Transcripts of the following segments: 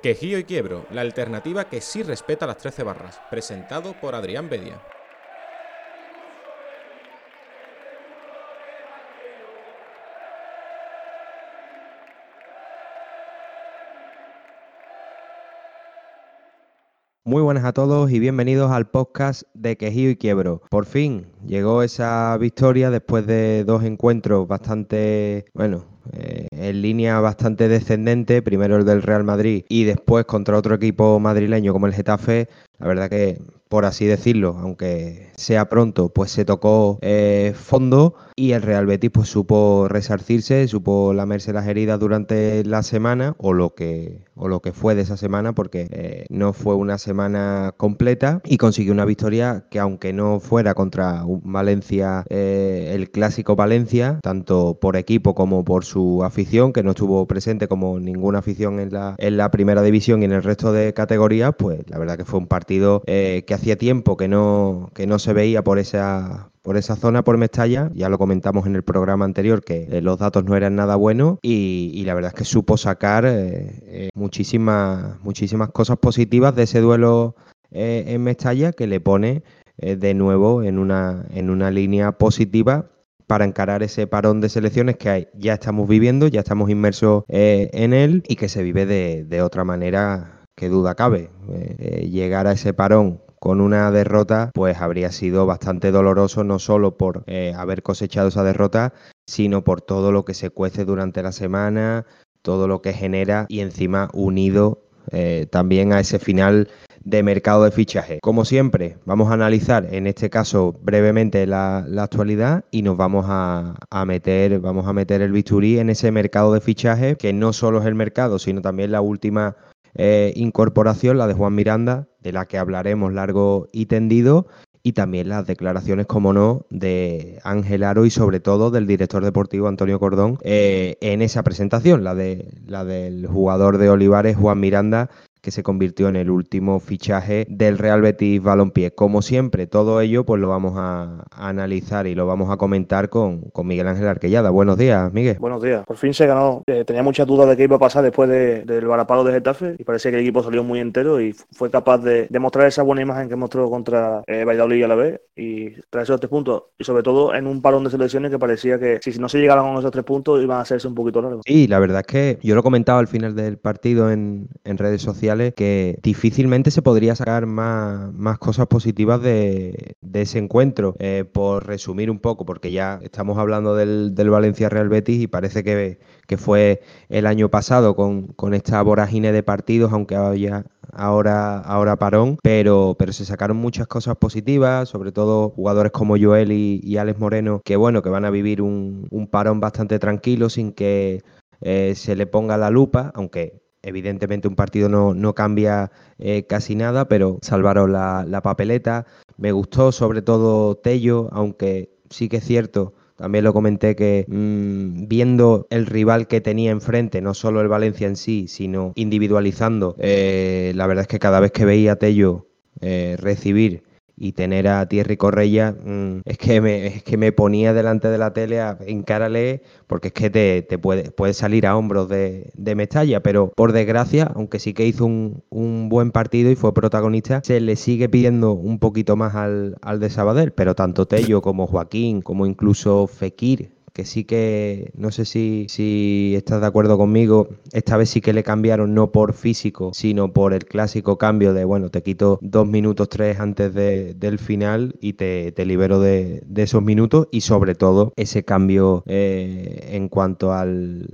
Quejío y Quiebro, la alternativa que sí respeta las 13 barras, presentado por Adrián Bedia. Muy buenas a todos y bienvenidos al podcast de Quejío y Quiebro. Por fin llegó esa victoria después de dos encuentros bastante, bueno, eh, en línea bastante descendente, primero el del Real Madrid y después contra otro equipo madrileño como el Getafe. La verdad que, por así decirlo, aunque sea pronto, pues se tocó eh, fondo y el Real Betis pues supo resarcirse, supo lamerse las heridas durante la semana o lo que, o lo que fue de esa semana porque eh, no fue una semana completa y consiguió una victoria que aunque no fuera contra Valencia, el clásico Valencia, tanto por equipo como por su afición, que no estuvo presente como ninguna afición en la, en la primera división y en el resto de categorías, pues la verdad que fue un partido eh, que hacía tiempo que no, que no se veía por esa, por esa zona, por Mestalla. Ya lo comentamos en el programa anterior que eh, los datos no eran nada buenos y, la verdad es que supo sacar eh, muchísimas, muchísimas cosas positivas de ese duelo en Mestalla que le pone de nuevo en una, en una línea positiva para encarar ese parón de selecciones que ya estamos viviendo, ya estamos inmersos eh, en él y que se vive de, otra manera que duda cabe. Eh, eh, llegar a ese parón con una derrota, pues habría sido bastante doloroso, no solo por haber cosechado esa derrota, sino por todo lo que se cuece durante la semana, todo lo que genera y encima unido también a ese final de mercado de fichaje. Como siempre, vamos a analizar en este caso brevemente la, actualidad y nos vamos a, meter, vamos a meter el bisturí en ese mercado de fichaje que no solo es el mercado, sino también la última eh, incorporación, la de Juan Miranda, de la que hablaremos largo y tendido, y también las declaraciones, como no, de Ángel Aro y sobre todo del director deportivo Antonio Cordón eh, en esa presentación, la, de, la del jugador de Olivares, Juan Miranda, que se convirtió en el último fichaje del Real Betis Balompié. Como siempre, todo ello pues lo vamos a, analizar y lo vamos a comentar con, con, Miguel Ángel Arquellada. Buenos días, Miguel. Buenos días. Por fin se ganó. Eh, tenía muchas dudas de qué iba a pasar después del varapalo de Getafe y parece que el equipo salió muy entero y fue capaz de demostrar esa buena imagen que mostró contra eh, Valladolid a la vez y traer esos tres puntos. Y sobre todo en un parón de selecciones que parecía que si no se llegaban con esos tres puntos iban a hacerse un poquito largos. Sí, la verdad es que yo lo comentaba al final del partido en, en redes sociales que difícilmente se podría sacar más, más cosas positivas de, ese encuentro. Eh, por resumir un poco, porque ya estamos hablando del, Valencia Real Betis y parece que, que fue el año pasado con, esta vorágine de partidos, aunque haya ahora, ahora parón, pero, pero se sacaron muchas cosas positivas, sobre todo jugadores como Joel y, Alex Moreno, que bueno, que van a vivir un, parón bastante tranquilo sin que eh, se le ponga la lupa, aunque Evidentemente un partido no, cambia eh, casi nada, pero salvaron la, papeleta. Me gustó sobre todo Tello, aunque sí que es cierto, también lo comenté que mm, viendo el rival que tenía enfrente, no solo el Valencia en sí, sino individualizando, eh, la verdad es que cada vez que veía a Tello eh, recibir y tener a Thierry Correia mm, es, que me, es que me ponía delante de la tele a encárale porque es que te, te puede, puede, salir a hombros de, de Mestalla, pero por desgracia, aunque sí que hizo un, un, buen partido y fue protagonista, se le sigue pidiendo un poquito más al, al de Sabadell, pero tanto Tello como Joaquín, como incluso Fekir, que sí que, no sé si, si estás de acuerdo conmigo, esta vez sí que le cambiaron no por físico, sino por el clásico cambio de, bueno, te quito dos minutos, tres antes del final y te, libero de, esos minutos y sobre todo ese cambio eh, en cuanto al,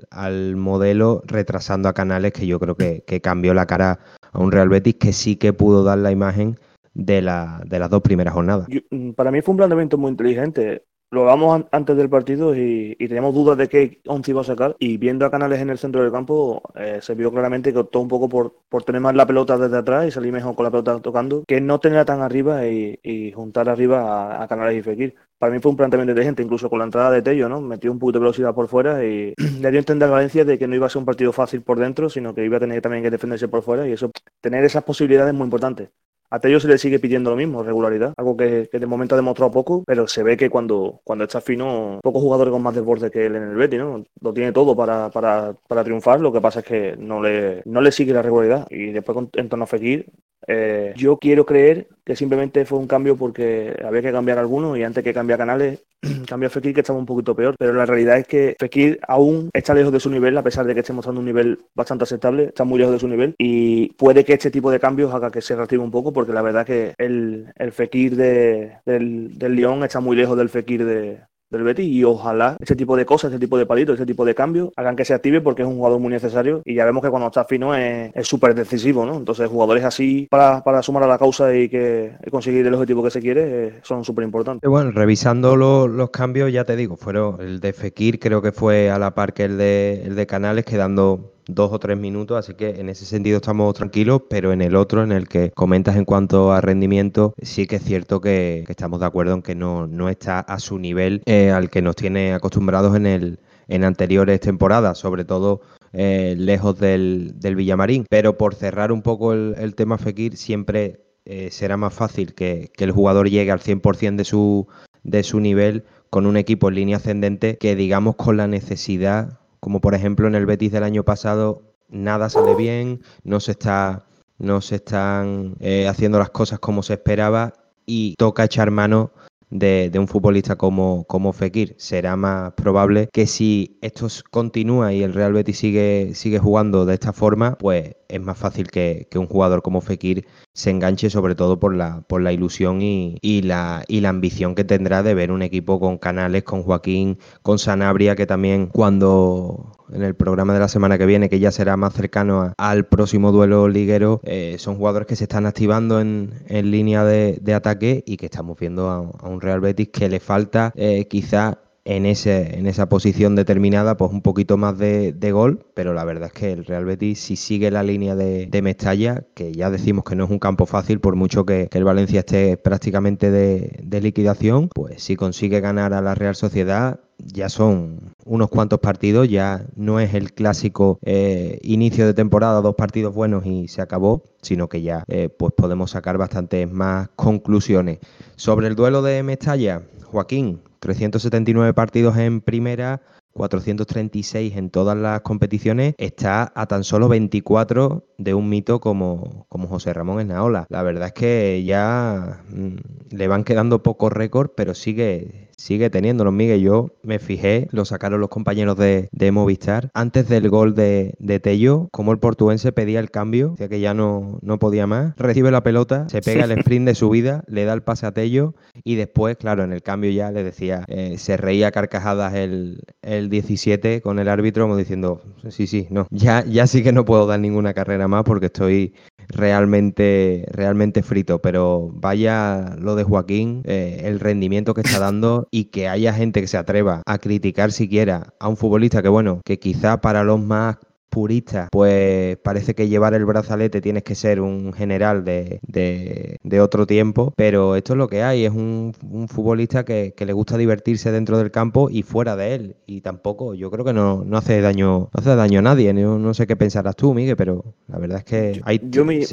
modelo retrasando a Canales que yo creo que, cambió la cara a un Real Betis que sí que pudo dar la imagen de, la, de las dos primeras jornadas. Mm, para mí fue un planteamiento muy inteligente lo hablamos antes del partido y, teníamos dudas de qué once iba a sacar. Y viendo a Canales en el centro del campo, eh, se vio claramente que optó un poco por, por tener más la pelota desde atrás y salir mejor con la pelota tocando, que no tener tan arriba y, juntar arriba a, Canales y Fekir. Para mí fue un planteamiento de gente, incluso con la entrada de Tello, ¿no? Metió un poquito de velocidad por fuera y le dio a entender a Valencia de que no iba a ser un partido fácil por dentro, sino que iba a tener también que defenderse por fuera y eso, tener esas posibilidades es muy importante a Tello se le sigue pidiendo lo mismo, regularidad, algo que, de momento ha demostrado poco, pero se ve que cuando, cuando está fino, pocos jugadores con más desborde que él en el Betis, ¿no? Lo tiene todo para, para, para triunfar, lo que pasa es que no le, no le sigue la regularidad. Y después en torno a Fekir, eh, yo quiero creer que simplemente fue un cambio porque había que cambiar algunos y antes que cambiar canales, cambió a Fekir que estaba un poquito peor. Pero la realidad es que Fekir aún está lejos de su nivel, a pesar de que esté mostrando un nivel bastante aceptable, está muy lejos de su nivel y puede que este tipo de cambios haga que se reactive un poco la verdad que el, el Fekir de, del, del Lyon está muy lejos del Fekir de, del Betis y ojalá ese tipo de cosas, ese tipo de palitos, ese tipo de cambios hagan que se active porque es un jugador muy necesario y ya vemos que cuando está fino es súper decisivo, ¿no? Entonces jugadores así para, para, sumar a la causa y que conseguir el objetivo que se quiere eh, son súper importantes. Bueno, revisando los cambios ya te digo, fueron el de Fekir creo que fue a la par que el de, el de Canales quedando dos o tres minutos, así que en ese sentido estamos tranquilos, pero en el otro, en el que comentas en cuanto a rendimiento, sí que es cierto que, estamos de acuerdo en que no, no está a su nivel eh, al que nos tiene acostumbrados en el en anteriores temporadas, sobre todo eh, lejos del, del, Villamarín. Pero por cerrar un poco el, tema Fekir, siempre eh, será más fácil que, que, el jugador llegue al 100% de su, de su nivel con un equipo en línea ascendente que digamos con la necesidad como por ejemplo en el Betis del año pasado, nada sale bien, no se está no se están eh, haciendo las cosas como se esperaba y toca echar mano de, un futbolista como, como Fekir. Será más probable que si esto continúa y el Real Betis sigue, sigue jugando de esta forma, pues es más fácil que, un jugador como Fekir se enganche, sobre todo por la, por la ilusión y, la, y la ambición que tendrá de ver un equipo con Canales, con Joaquín, con Sanabria, que también cuando en el programa de la semana que viene, que ya será más cercano al próximo duelo liguero, eh, son jugadores que se están activando en, línea de, ataque y que estamos viendo a, un Real Betis que le falta eh, quizá en, ese, en esa posición determinada, pues un poquito más de, gol, pero la verdad es que el Real Betis, si sigue la línea de, Mestalla, que ya decimos que no es un campo fácil, por mucho que, el Valencia esté prácticamente de, liquidación, pues si consigue ganar a la Real Sociedad, ya son unos cuantos partidos, ya no es el clásico eh, inicio de temporada, dos partidos buenos y se acabó, sino que ya eh, pues podemos sacar bastantes más conclusiones. Sobre el duelo de Mestalla, Joaquín, 379 partidos en primera, 436 en todas las competiciones, está a tan solo 24 de un mito como, como José Ramón Esnaola. La verdad es que ya mm, le van quedando pocos récords, pero sigue, sigue teniéndolos, Miguel. Yo me fijé, lo sacaron los compañeros de, Movistar, antes del gol de, de, Tello, como el portuense pedía el cambio, decía que ya no, no podía más, recibe la pelota, se pega el sprint de su vida, le da el pase a Tello y después, claro, en el cambio ya le decía, eh, se reía carcajadas el, el 17 con el árbitro, como diciendo, sí, sí, no, ya, ya sí que no puedo dar ninguna carrera más porque estoy realmente, realmente frito. Pero vaya lo de Joaquín, eh, el rendimiento que está dando y que haya gente que se atreva a criticar siquiera a un futbolista que, bueno, que quizá para los más purista, pues parece que llevar el brazalete tienes que ser un general de, otro tiempo, pero esto es lo que hay, es un, futbolista que, le gusta divertirse dentro del campo y fuera de él, y tampoco, yo creo que no, hace daño no hace daño a nadie, no, sé qué pensarás tú, Miguel, pero la verdad es que hay,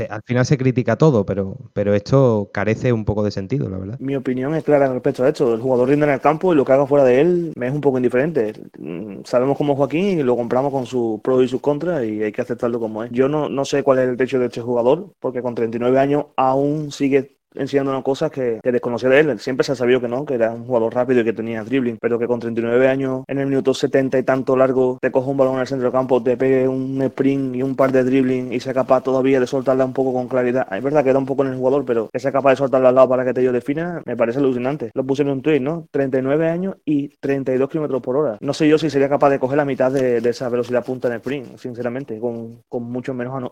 al final se critica todo, pero, pero esto carece un poco de sentido, la verdad. Mi opinión es clara respecto a esto, el jugador rinde en el campo y lo que haga fuera de él me es un poco indiferente. Mm, sabemos cómo Joaquín y lo compramos con sus pros y sus contra y hay que aceptarlo como es. Yo no, no sé cuál es el techo de este jugador, porque con 39 años aún sigue enseñándonos cosas que, que, desconocía de él. Siempre se ha sabido que no, que era un jugador rápido y que tenía dribbling, pero que con 39 años, en el minuto 70 y tanto largo, te coge un balón en el centro del campo, te pegue un sprint y un par de dribbling y sea capaz todavía de soltarla un poco con claridad. Es verdad que da un poco en el jugador, pero que sea capaz de soltarla al lado para que te yo defina, me parece alucinante. Lo puse en un tweet, ¿no? 39 años y 32 kilómetros por hora. No sé yo si sería capaz de coger la mitad de, esa velocidad punta en el sprint, sinceramente, con, con mucho, menos,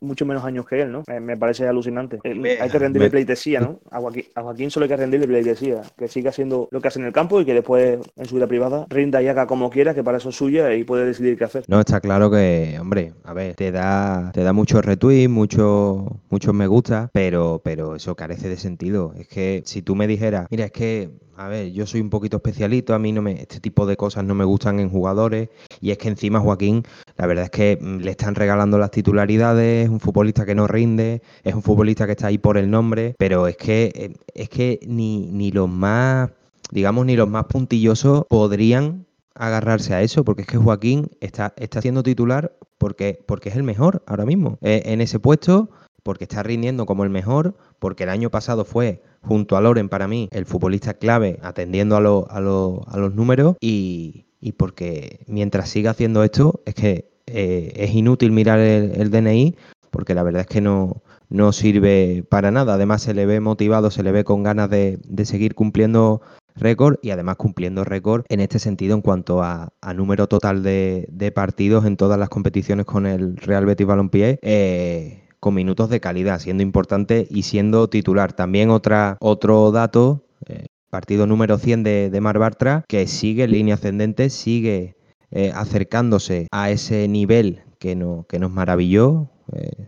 mucho menos años que él, ¿no? Me, parece alucinante. Eh, hay que rendirle play decía, ¿no? A Joaquín, a Joaquín solo hay que rendirle le decía, que siga haciendo lo que hace en el campo y que después en su vida privada rinda y haga como quiera, que para eso es suya y puede decidir qué hacer. No, está claro que, hombre, a ver, te da, te da muchos retweets, muchos muchos me gusta, pero, pero eso carece de sentido. Es que si tú me dijeras, mira, es que a ver, yo soy un poquito especialito, a mí no me, este tipo de cosas no me gustan en jugadores y es que encima Joaquín, la verdad es que mm, le están regalando las titularidades, es un futbolista que no rinde, es un futbolista que está ahí por el nombre, pero es que eh, es que ni, ni los más, digamos, ni los más puntillosos podrían agarrarse a eso, porque es que Joaquín está, está siendo titular porque, porque es el mejor ahora mismo eh, en ese puesto, porque está rindiendo como el mejor, porque el año pasado fue junto a Loren para mí el futbolista clave atendiendo a, a, a los números y, y, porque mientras siga haciendo esto es que eh, es inútil mirar el, DNI porque la verdad es que no, no sirve para nada. Además se le ve motivado, se le ve con ganas de, de seguir cumpliendo récord y además cumpliendo récord en este sentido en cuanto a, número total de, partidos en todas las competiciones con el Real Betis Balompié. Eh, con minutos de calidad, siendo importante y siendo titular. También otra, otro dato, eh, partido número 100 de, Mar Bartra, que sigue en línea ascendente, sigue eh, acercándose a ese nivel que, no, que nos maravilló,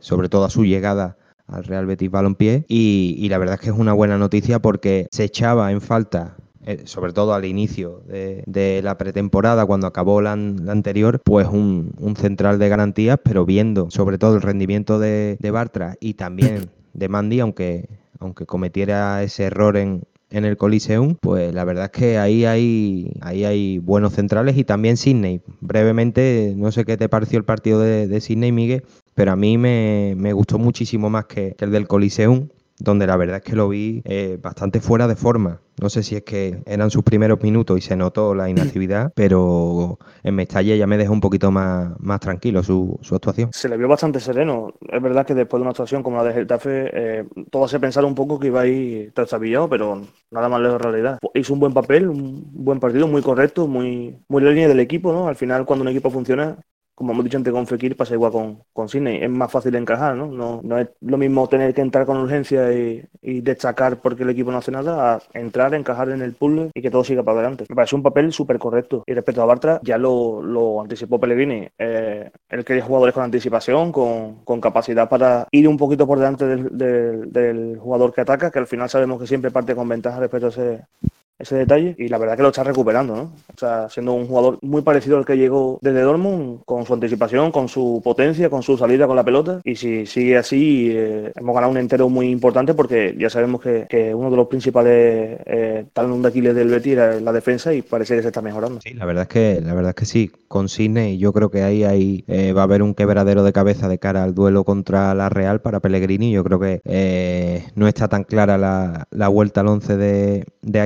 sobre todo a su llegada al Real Betis Balompié y, y la verdad es que es una buena noticia porque se echaba en falta eh, sobre todo al inicio de, la pretemporada, cuando acabó la, anterior, pues un, central de garantías, pero viendo sobre todo el rendimiento de, Bartra y también de Mandy, aunque, aunque cometiera ese error en, en el Coliseum, pues la verdad es que ahí hay, ahí hay buenos centrales y también Sydney. Brevemente, no sé qué te pareció el partido de, de Sydney, Miguel, pero a mí me, gustó muchísimo más que el del Coliseum donde la verdad es que lo vi eh, bastante fuera de forma. No sé si es que eran sus primeros minutos y se notó la inactividad, pero en Mestalla ya me dejó un poquito más, más tranquilo su, actuación. Se le vio bastante sereno. Es verdad que después de una actuación como la de Getafe, eh, todo se pensaba un poco que iba a ir trastabillado, pero nada más lejos de realidad. Hizo un buen papel, un buen partido, muy correcto, muy, muy la línea del equipo, ¿no? Al final, cuando un equipo funciona, como hemos dicho antes con Fekir, pasa igual con, con Sidney. Es más fácil encajar, ¿no? ¿no? No es lo mismo tener que entrar con urgencia y, destacar porque el equipo no hace nada, a entrar, encajar en el puzzle y que todo siga para adelante. Me parece un papel súper correcto. Y respecto a Bartra, ya lo, lo anticipó Pellegrini. Eh, él quería jugadores con anticipación, con, con, capacidad para ir un poquito por delante del, del, jugador que ataca, que al final sabemos que siempre parte con ventaja respecto a ese, ese detalle y la verdad que lo está recuperando, ¿no? O sea, siendo un jugador muy parecido al que llegó desde Dortmund, con su anticipación, con su potencia, con su salida con la pelota y si sigue así eh, hemos ganado un entero muy importante porque ya sabemos que, uno de los principales eh, talones de Aquiles del Betis era la defensa y parece que se está mejorando. Sí, la verdad es que la verdad es que sí, con Sidney yo creo que ahí, ahí eh, va a haber un quebradero de cabeza de cara al duelo contra la Real para Pellegrini, yo creo que eh, no está tan clara la, la vuelta al 11 de, de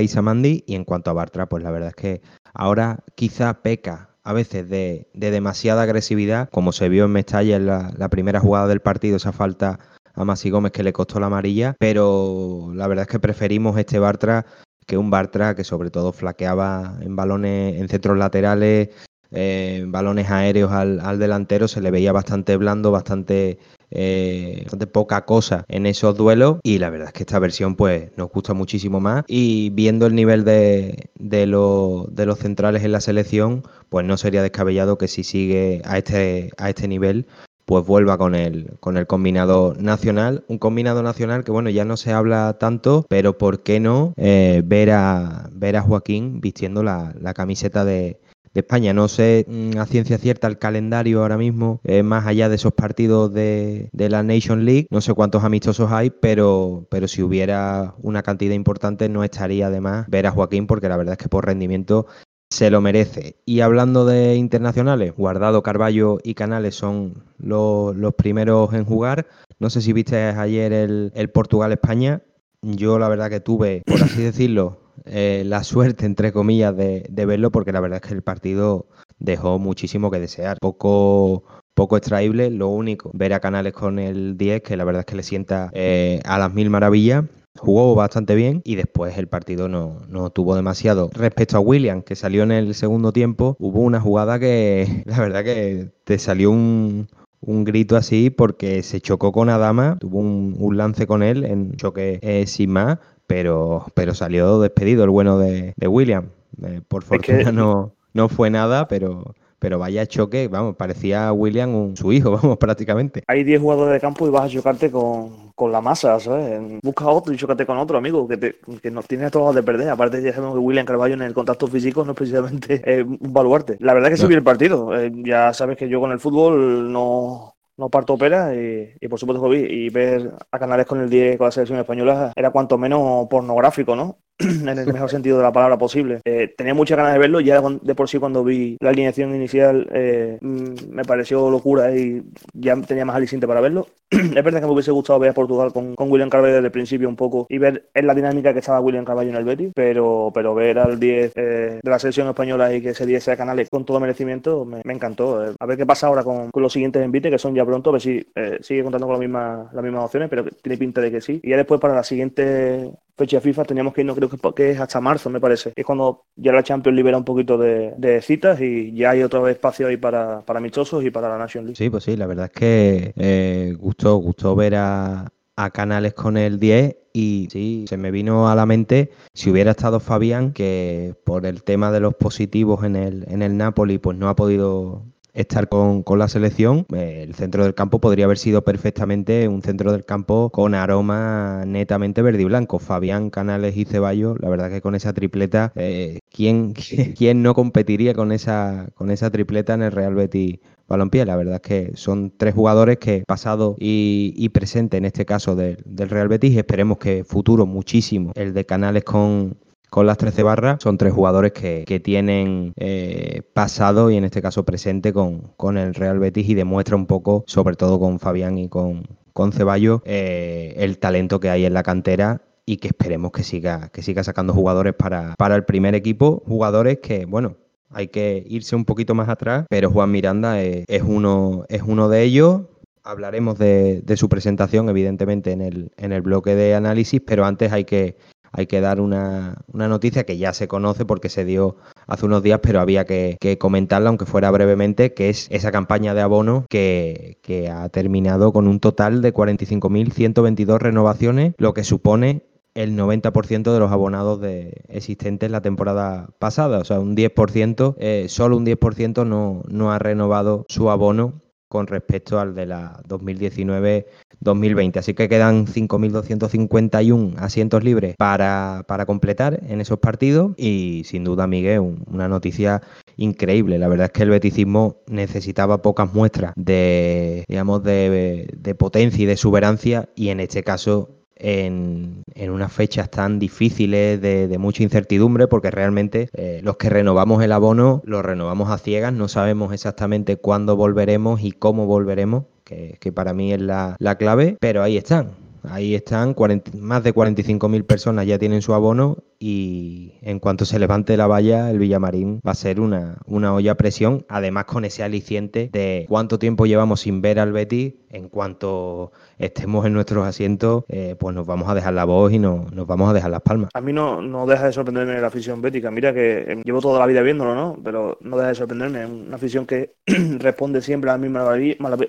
Y en cuanto a Bartra, pues la verdad es que ahora quizá peca a veces de, demasiada agresividad, como se vio en Mestalla en la, primera jugada del partido, esa falta a Masi Gómez que le costó la amarilla, pero la verdad es que preferimos este Bartra que un Bartra que sobre todo flaqueaba en balones, en centros laterales, eh, balones aéreos al, delantero, se le veía bastante blando, bastante, eh, poca cosa en esos duelos y la verdad es que esta versión pues nos gusta muchísimo más y viendo el nivel de, de, los centrales en la selección pues no sería descabellado que si sigue a este, a este nivel pues vuelva con el, con el combinado nacional. Un combinado nacional que, bueno, ya no se habla tanto, pero ¿por qué no eh, ver, a, ver a Joaquín vistiendo la camiseta de, de España. No sé mm, a ciencia cierta el calendario ahora mismo, eh, más allá de esos partidos de, la Nation League. No sé cuántos amistosos hay, pero, pero si hubiera una cantidad importante no estaría además ver a Joaquín porque la verdad es que por rendimiento se lo merece. Y hablando de internacionales, Guardado, Carballo y Canales son los, primeros en jugar. No sé si viste ayer el, el Portugal-España. Yo la verdad que tuve, por así decirlo, eh, la suerte, entre comillas, de, verlo, porque la verdad es que el partido dejó muchísimo que desear. Poco, poco extraíble, lo único, ver a Canales con el 10, que la verdad es que le sienta eh, a las mil maravillas. Jugó bastante bien y después el partido no, no, tuvo demasiado. Respecto a William, que salió en el segundo tiempo, hubo una jugada que la verdad que te salió un, un grito así porque se chocó con Adama, tuvo un, lance con él en choque eh, sin más, pero, pero salió despedido el bueno de, William. Eh, por fortuna no, no fue nada, pero, pero vaya choque, vamos, parecía William un, su hijo, vamos, prácticamente. Hay 10 jugadores de campo y vas a chocarte con, con la masa, ¿sabes? Busca otro y chocate con otro, amigo, que, te, que no tienes todos de perder. Aparte, ya sabemos que William Carvalho en el contacto físico no es precisamente eh, un baluarte. La verdad es que sí vi el partido. Eh, ya sabes que yo con el fútbol no, no parto opera y, por supuesto. Y ver a Canales con el 10 con la selección española era cuanto menos pornográfico, ¿no? en el mejor sentido de la palabra posible. Eh, tenía muchas ganas de verlo, ya de por sí cuando vi la alineación inicial eh, mm, me pareció locura y ya tenía más aliciente para verlo. es verdad que me hubiese gustado ver a Portugal con, con, William Carvalho desde el principio un poco y ver en la dinámica que estaba William Carvalho en el Betis, pero, pero ver al 10 eh, de la selección española y que ese 10 sea Canales con todo merecimiento me, encantó. a ver qué pasa ahora con, con, los siguientes envites que son ya pronto, a ver si sigue contando con la misma, las mismas opciones, pero tiene pinta de que sí. Y ya después para la siguiente fecha FIFA teníamos que irnos, creo que, es hasta marzo, me parece. Es cuando ya la Champions libera un poquito de, citas y ya hay otro espacio ahí para, para amistosos y para la Nation League. Sí, pues sí, la verdad es que eh, gustó, gustó ver a, Canales con el 10 y sí, se me vino a la mente si hubiera estado Fabián, que por el tema de los positivos en el, en el Napoli, pues no ha podido estar con, la selección, eh, el centro del campo podría haber sido perfectamente un centro del campo con aroma netamente verde y blanco. Fabián, Canales y Ceballos, la verdad que con esa tripleta, eh, ¿quién, ¿quién, no competiría con esa, con esa tripleta en el Real Betis Balompié. La verdad es que son tres jugadores que pasado y, presente en este caso del Real Betis. Esperemos que futuro muchísimo el de Canales con, con las 13 barras. Son tres jugadores que, tienen eh, pasado y en este caso presente con, con, el Real Betis y demuestra un poco, sobre todo con Fabián y con, con Ceballos, eh, el talento que hay en la cantera y que esperemos que siga, que siga sacando jugadores para, para el primer equipo. Jugadores que, bueno, hay que irse un poquito más atrás, pero Juan Miranda es, uno, es uno de ellos. Hablaremos de, de, su presentación, evidentemente, en el, en el bloque de análisis, pero antes hay que hay que dar una, noticia que ya se conoce porque se dio hace unos días, pero había que, comentarla, aunque fuera brevemente, que es esa campaña de abono que, ha terminado con un total de 45.122 renovaciones, lo que supone el 90% de los abonados de, existentes la temporada pasada. O sea, un 10%, eh, solo un 10% no, no ha renovado su abono con respecto al de la 2019-2020. Así que quedan 5.251 asientos libres para, para, completar en esos partidos y sin duda, Miguel, una noticia increíble. La verdad es que el beticismo necesitaba pocas muestras de, digamos, de, de potencia y de exuberancia y en este caso en, unas fechas tan difíciles de, mucha incertidumbre, porque realmente eh, los que renovamos el abono lo renovamos a ciegas, no sabemos exactamente cuándo volveremos y cómo volveremos, que, para mí es la, la clave, pero ahí están. Ahí están, más de 45.000 personas ya tienen su abono y en cuanto se levante la valla, el Villamarín va a ser una, una olla a presión, además con ese aliciente de cuánto tiempo llevamos sin ver al Betis, en cuanto estemos en nuestros asientos, eh, pues nos vamos a dejar la voz y no, nos vamos a dejar las palmas. A mí no, no deja de sorprenderme la afición bética, mira que eh, llevo toda la vida viéndolo, ¿no? Pero no deja de sorprenderme, es una afición que responde siempre a la misma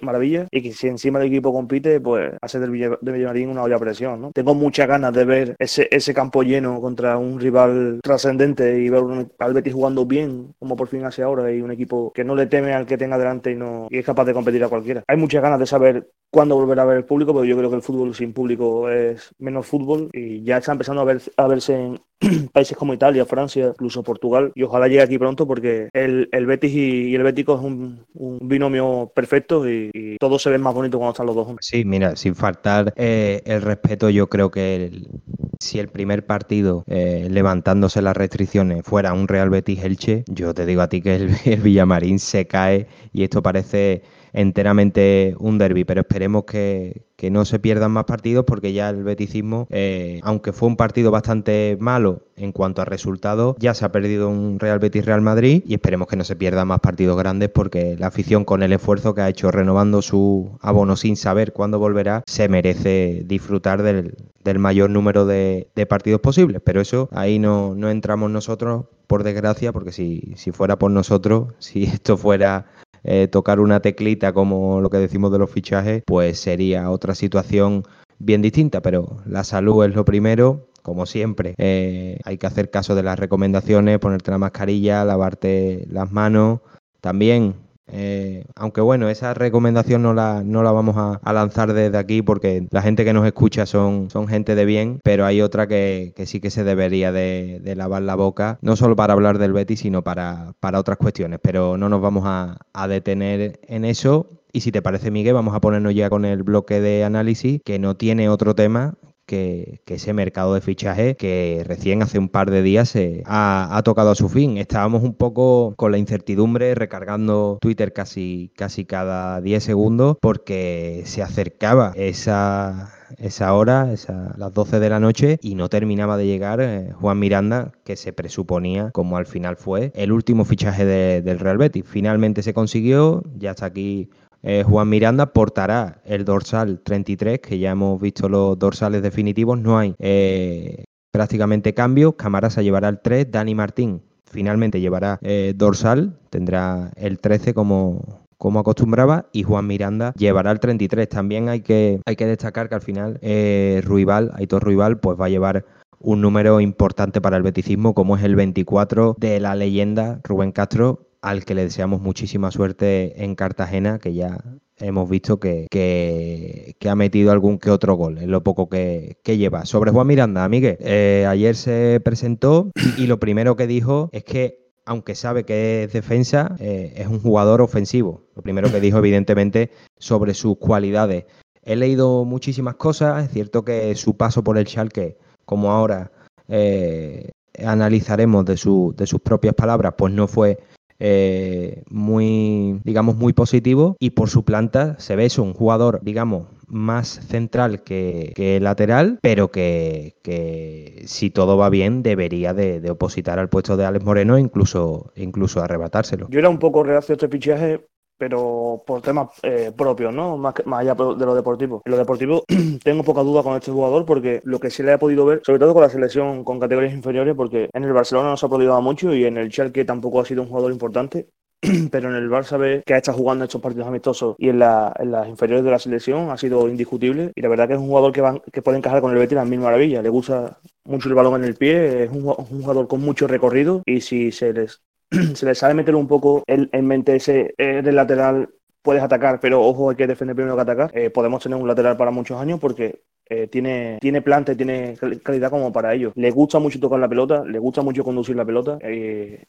maravilla y que si encima el equipo compite, pues hace del, Villamarín una olla a presión, ¿no? Tengo muchas ganas de ver ese, ese campo lleno contra un rival trascendente y ver al Betis jugando bien, como por fin hace ahora, y un equipo que no le teme al que tenga delante y, no, y es capaz de competir a cualquiera. Hay muchas ganas de saber cuándo volverá a ver el público, pero yo creo que el fútbol sin público es menos fútbol y ya está empezando a, ver, a verse en países como Italia, Francia, incluso Portugal, y ojalá llegue aquí pronto porque el, el Betis y, el Bético es un, binomio perfecto y, todo se ve más bonito cuando están los dos juntos. Sí, mira, sin faltar eh, el respeto, yo creo que el, si el primer partido, eh, levantándose las restricciones, fuera un Real Betis Elche, yo te digo a ti que el, Villamarín se cae y esto parece enteramente un derby, pero esperemos que, no se pierdan más partidos porque ya el beticismo, eh, aunque fue un partido bastante malo en cuanto a resultados, ya se ha perdido un Real Betis Real Madrid y esperemos que no se pierdan más partidos grandes porque la afición con el esfuerzo que ha hecho renovando su abono sin saber cuándo volverá, se merece disfrutar del, mayor número de, partidos posibles. Pero eso ahí no, no entramos nosotros, por desgracia, porque si, si fuera por nosotros, si esto fuera eh, tocar una teclita como lo que decimos de los fichajes, pues sería otra situación bien distinta, pero la salud es lo primero. Como siempre, eh, hay que hacer caso de las recomendaciones, ponerte la mascarilla, lavarte las manos, también eh, aunque bueno, esa recomendación no la, no la vamos a, lanzar desde aquí porque la gente que nos escucha son, son gente de bien, pero hay otra que, sí que se debería de, lavar la boca, no solo para hablar del Betis, sino para, para otras cuestiones, pero no nos vamos a, a detener en eso. Y si te parece, Miguel, vamos a ponernos ya con el bloque de análisis que no tiene otro tema que, ese mercado de fichaje que recién hace un par de días se ha, tocado a su fin. Estábamos un poco con la incertidumbre recargando Twitter casi, casi cada 10 segundos porque se acercaba esa esa hora, las 12 de la noche, y no terminaba de llegar eh, Juan Miranda, que se presuponía, como al final fue, el último fichaje del Real Betis. Finalmente se consiguió, ya está aquí eh, Juan Miranda portará el dorsal 33, que ya hemos visto los dorsales definitivos, no hay eh, prácticamente cambios. Camara se llevará el 3, Dani Martín finalmente llevará eh, dorsal, tendrá el 13 como, como acostumbraba, y Juan Miranda llevará el 33. También hay que, hay que destacar que al final Ruibal, Aitor Ruibal, pues va a llevar un número importante para el beticismo, como es el 24 de la leyenda Rubén Castro, al que le deseamos muchísima suerte en Cartagena, que ya hemos visto que, que, ha metido algún que otro gol, en lo poco que, lleva. Sobre Juan Miranda, Miguel, eh, ayer se presentó y lo primero que dijo es que aunque sabe que es defensa, eh, es un jugador ofensivo. Lo primero que dijo, evidentemente, sobre sus cualidades. He leído muchísimas cosas, es cierto que su paso por el Schalke, como ahora eh, analizaremos de, su, de sus propias palabras, pues no fue eh, muy, digamos, muy positivo y por su planta se ve eso, un jugador, digamos, más central que, lateral, pero que, que, si todo va bien debería de, opositar al puesto de Alex Moreno incluso, incluso arrebatárselo. Yo era un poco reacio a este fichaje pero por temas eh, propios, ¿no? Más, más allá de lo deportivo. En lo deportivo tengo poca duda con este jugador porque lo que sí le he podido ver, sobre todo con la selección con categorías inferiores, porque en el Barcelona no se ha prodigado mucho y en el Schalke tampoco ha sido un jugador importante. Pero en el Barça ve que ha estado jugando estos partidos amistosos y en, las inferiores de la selección ha sido indiscutible. Y la verdad que es un jugador que, va, que puede encajar con el Betis a mil maravillas. Le gusta mucho el balón en el pie, es un, un jugador con mucho recorrido y si se les se le sabe meter un poco en, mente ese eh, del lateral puedes atacar, pero ojo, hay que defender primero que atacar. Eh, podemos tener un lateral para muchos años porque eh, tiene, tiene planta y tiene calidad como para ello. Le gusta mucho tocar la pelota, le gusta mucho conducir la pelota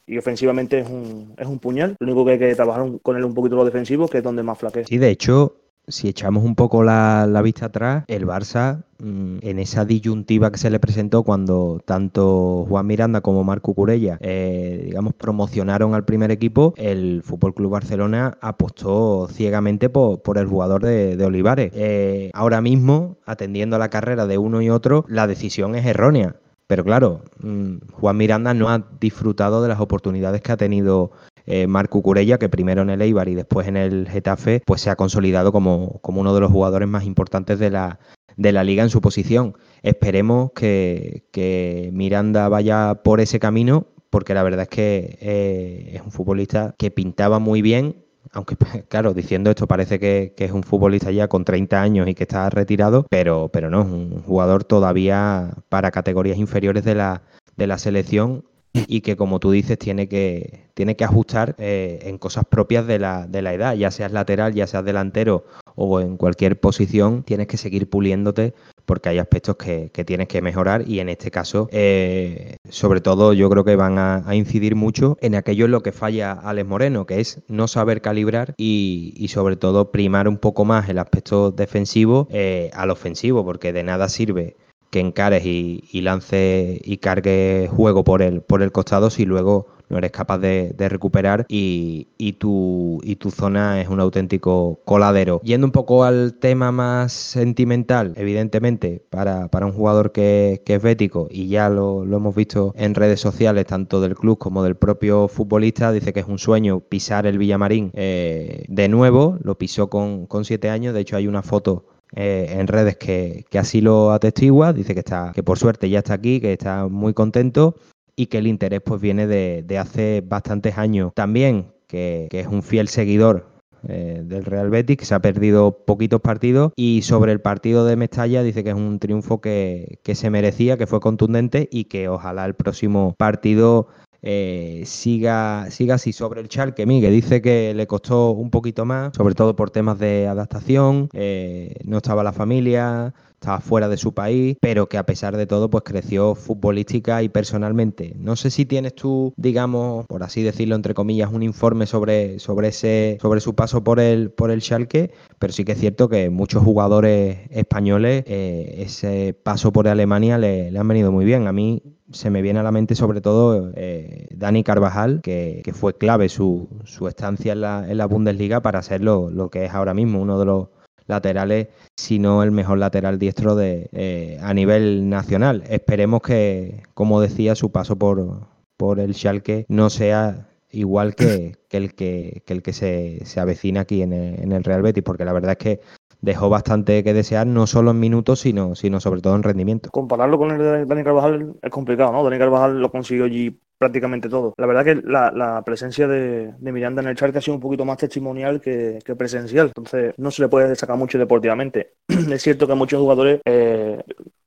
y ofensivamente es un, es un puñal. Lo único que hay que trabajar con él un poquito lo defensivo, que es donde más flaquea. Sí, de hecho, si echamos un poco la, vista atrás, el Barça, mm, en esa disyuntiva que se le presentó cuando tanto Juan Miranda como Marco Curella, eh, digamos, promocionaron al primer equipo, el Fútbol Club Barcelona apostó ciegamente por, el jugador de, Olivares. Eh, ahora mismo, atendiendo a la carrera de uno y otro, la decisión es errónea. Pero claro, mm, Juan Miranda no ha disfrutado de las oportunidades que ha tenido eh, Marco Curella, que primero en el Eibar y después en el Getafe, pues se ha consolidado como, como uno de los jugadores más importantes de la, de la liga en su posición. Esperemos que, que Miranda vaya por ese camino, porque la verdad es que eh, es un futbolista que pintaba muy bien, aunque claro, diciendo esto parece que, que, es un futbolista ya con 30 años y que está retirado, pero, pero no, es un jugador todavía para categorías inferiores de la, de la selección y que como tú dices tiene que, tiene que ajustar eh, en cosas propias de la, de la edad, ya seas lateral, ya seas delantero o en cualquier posición, tienes que seguir puliéndote porque hay aspectos que, tienes que mejorar y en este caso, eh, sobre todo, yo creo que van a, incidir mucho en aquello en lo que falla Alex Moreno, que es no saber calibrar y, sobre todo primar un poco más el aspecto defensivo eh, al ofensivo, porque de nada sirve que encares y, y lance y cargue juego por el, por el costado si luego no eres capaz de, recuperar y, tu, y tu zona es un auténtico coladero. Yendo un poco al tema más sentimental, evidentemente, para, un jugador que, es bético y ya lo, hemos visto en redes sociales, tanto del club como del propio futbolista, dice que es un sueño pisar el Villamarín eh, de nuevo, lo pisó con, con siete años, de hecho hay una foto eh, en redes que, así lo atestigua, dice que está, que por suerte ya está aquí, que está muy contento y que el interés pues viene de, hace bastantes años. También que, es un fiel seguidor eh, del Real Betis, que se ha perdido poquitos partidos y sobre el partido de Mestalla dice que es un triunfo que, se merecía, que fue contundente y que ojalá el próximo partido eh, siga, siga así sobre el Schalke. Miguel dice que le costó un poquito más, sobre todo por temas de adaptación, eh, no estaba la familia, estaba fuera de su país, pero que a pesar de todo, pues creció futbolística y personalmente. No sé si tienes tú, digamos, por así decirlo, entre comillas, un informe sobre, sobre ese, sobre su paso por el, por el Schalke, pero sí que es cierto que muchos jugadores españoles, eh, ese paso por Alemania le, le, han venido muy bien. A mí se me viene a la mente sobre todo eh, Dani Carvajal, que, que, fue clave su, su estancia en la, en la Bundesliga para ser lo que es ahora mismo, uno de los laterales, sino el mejor lateral diestro de, eh, a nivel nacional. Esperemos que, como decía, su paso por, por el Schalke no sea igual que, que el que, que, el que se, se avecina aquí en el, en el, Real Betis, porque la verdad es que dejó bastante que desear, no solo en minutos, sino, sino sobre todo en rendimiento. Compararlo con el de Dani Carvajal es complicado, ¿no? Dani Carvajal lo consiguió allí prácticamente todo. La verdad que la, presencia de, Miranda en el Charque ha sido un poquito más testimonial que, presencial, entonces no se le puede destacar mucho deportivamente. es cierto que muchos jugadores eh,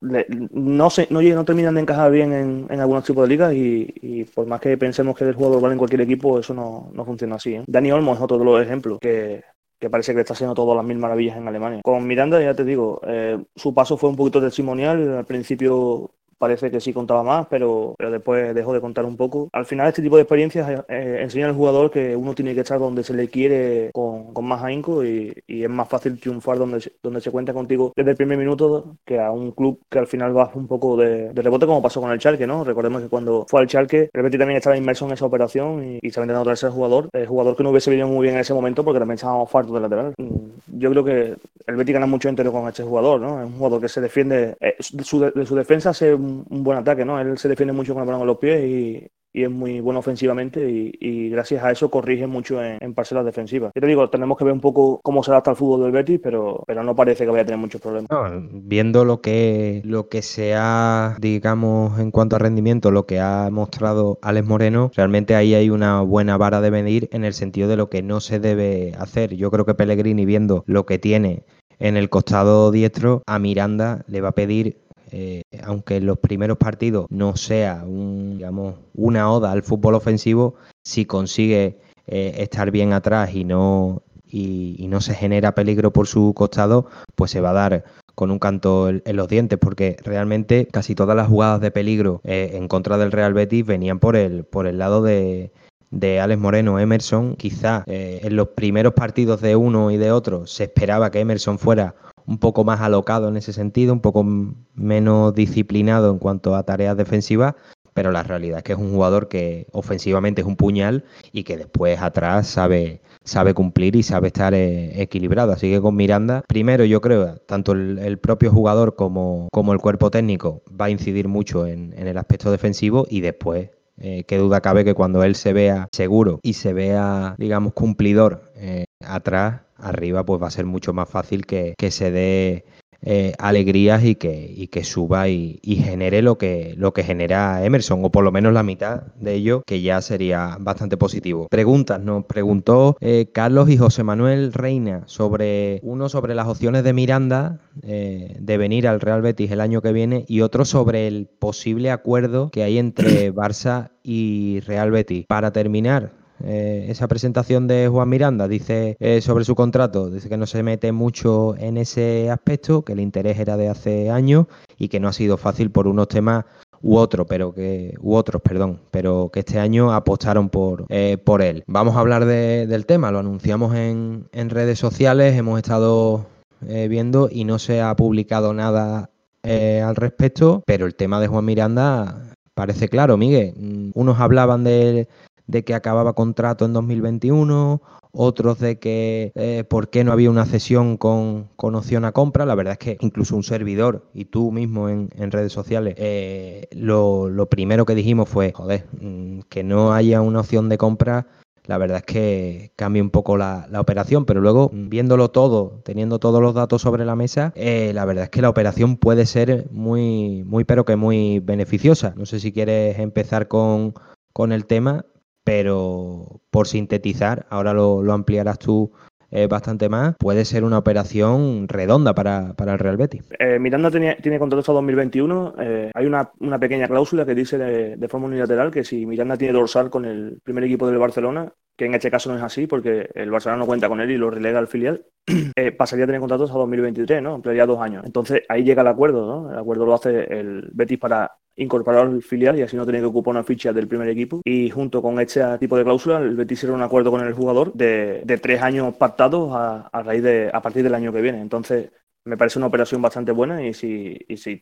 no, se, no, terminan de encajar bien en, en algunos tipos de ligas y, y, por más que pensemos que el jugador vale en cualquier equipo, eso no, no funciona así. ¿eh? Dani Olmo es otro de los ejemplos que que parece que está haciendo todas las mil maravillas en Alemania. Con Miranda, ya te digo, eh, su paso fue un poquito testimonial. Al principio parece que sí contaba más, pero, pero después dejó de contar un poco. Al final este tipo de experiencias eh, enseña al jugador que uno tiene que estar donde se le quiere con, con más ahínco y, y, es más fácil triunfar donde, donde se cuenta contigo desde el primer minuto que a un club que al final va un poco de, de rebote como pasó con el Chalque, ¿no? Recordemos que cuando fue al Chalque, el Betis también estaba inmerso en esa operación y, y estaba intentando traerse al jugador, el jugador que no hubiese venido muy bien en ese momento porque también estábamos fartos de lateral. Yo creo que el Betis gana mucho entero con este jugador, ¿no? Es un jugador que se defiende, eh, de, su, de su defensa hace un, buen ataque, ¿no? Él se defiende mucho con el balón en los pies y, y es muy bueno ofensivamente y, y, gracias a eso corrige mucho en, parcelas defensivas. Yo te digo, tenemos que ver un poco cómo se adapta al fútbol del Betis, pero, pero no parece que vaya a tener muchos problemas. Viendo lo que, lo que se ha, digamos, en cuanto a rendimiento, lo que ha mostrado Alex Moreno, realmente ahí hay una buena vara de medir en el sentido de lo que no se debe hacer. Yo creo que Pellegrini, viendo lo que tiene en el costado diestro, a Miranda le va a pedir eh, aunque en los primeros partidos no sea un, digamos, una oda al fútbol ofensivo, si consigue eh, estar bien atrás y no, y, no se genera peligro por su costado, pues se va a dar con un canto en, los dientes, porque realmente casi todas las jugadas de peligro eh, en contra del Real Betis venían por el, por el lado de, de Alex Moreno, Emerson, quizá en los primeros partidos de uno y de otro se esperaba que Emerson fuera un poco más alocado en ese sentido, un poco menos disciplinado en cuanto a tareas defensivas, pero la realidad es que es un jugador que ofensivamente es un puñal y que después atrás sabe, sabe cumplir y sabe estar eh, equilibrado. Así que con Miranda, primero yo creo, tanto el, propio jugador como, como, el cuerpo técnico va a incidir mucho en, en el aspecto defensivo y después eh, qué duda cabe que cuando él se vea seguro y se vea, digamos, cumplidor eh, atrás, arriba, pues va a ser mucho más fácil que, que se dé eh, alegrías y que, y que suba y, y, genere lo que, lo que genera Emerson, o por lo menos la mitad de ello, que ya sería bastante positivo. Preguntas, nos preguntó eh, Carlos y José Manuel Reina sobre uno sobre las opciones de Miranda eh, de venir al Real Betis el año que viene y otro sobre el posible acuerdo que hay entre Barça y Real Betis. Para terminar, eh, esa presentación de Juan Miranda dice eh, sobre su contrato, dice que no se mete mucho en ese aspecto, que el interés era de hace años y que no ha sido fácil por unos temas u otro, pero que u otros, perdón, pero que este año apostaron por, eh, por él. Vamos a hablar de, del tema, lo anunciamos en, en redes sociales, hemos estado viendo y no se ha publicado nada al respecto, pero el tema de Juan Miranda parece claro, Miguel. Unos hablaban de de que acababa contrato en 2021, otros de que eh, por qué no había una cesión con, con, opción a compra. La verdad es que incluso un servidor y tú mismo en, en redes sociales, eh, lo, lo, primero que dijimos fue, joder, mm, que no haya una opción de compra. La verdad es que cambia un poco la, la, operación, pero luego viéndolo todo, teniendo todos los datos sobre la mesa, eh, la verdad es que la operación puede ser muy, muy, pero que muy beneficiosa. No sé si quieres empezar con, con el tema pero por sintetizar, ahora lo, ampliarás tú eh, bastante más, puede ser una operación redonda para, el Real Betis. Eh, Miranda tiene, contrato hasta 2021. Eh, hay una, pequeña cláusula que dice de, forma unilateral que si Miranda tiene dorsal con el primer equipo del Barcelona, que en este caso no es así porque el Barcelona no cuenta con él y lo relega al filial, pasaría a tener contrato hasta 2023, ¿no? Ampliaría dos años. Entonces ahí llega el acuerdo, ¿no? El acuerdo lo hace el Betis para incorporar al filial y así no tener que ocupar una ficha del primer equipo. Y junto con este tipo de cláusula, el Betis hicieron un acuerdo con el jugador de, tres años pactados a, raíz de, a partir del año que viene. Entonces, me parece una operación bastante buena y si,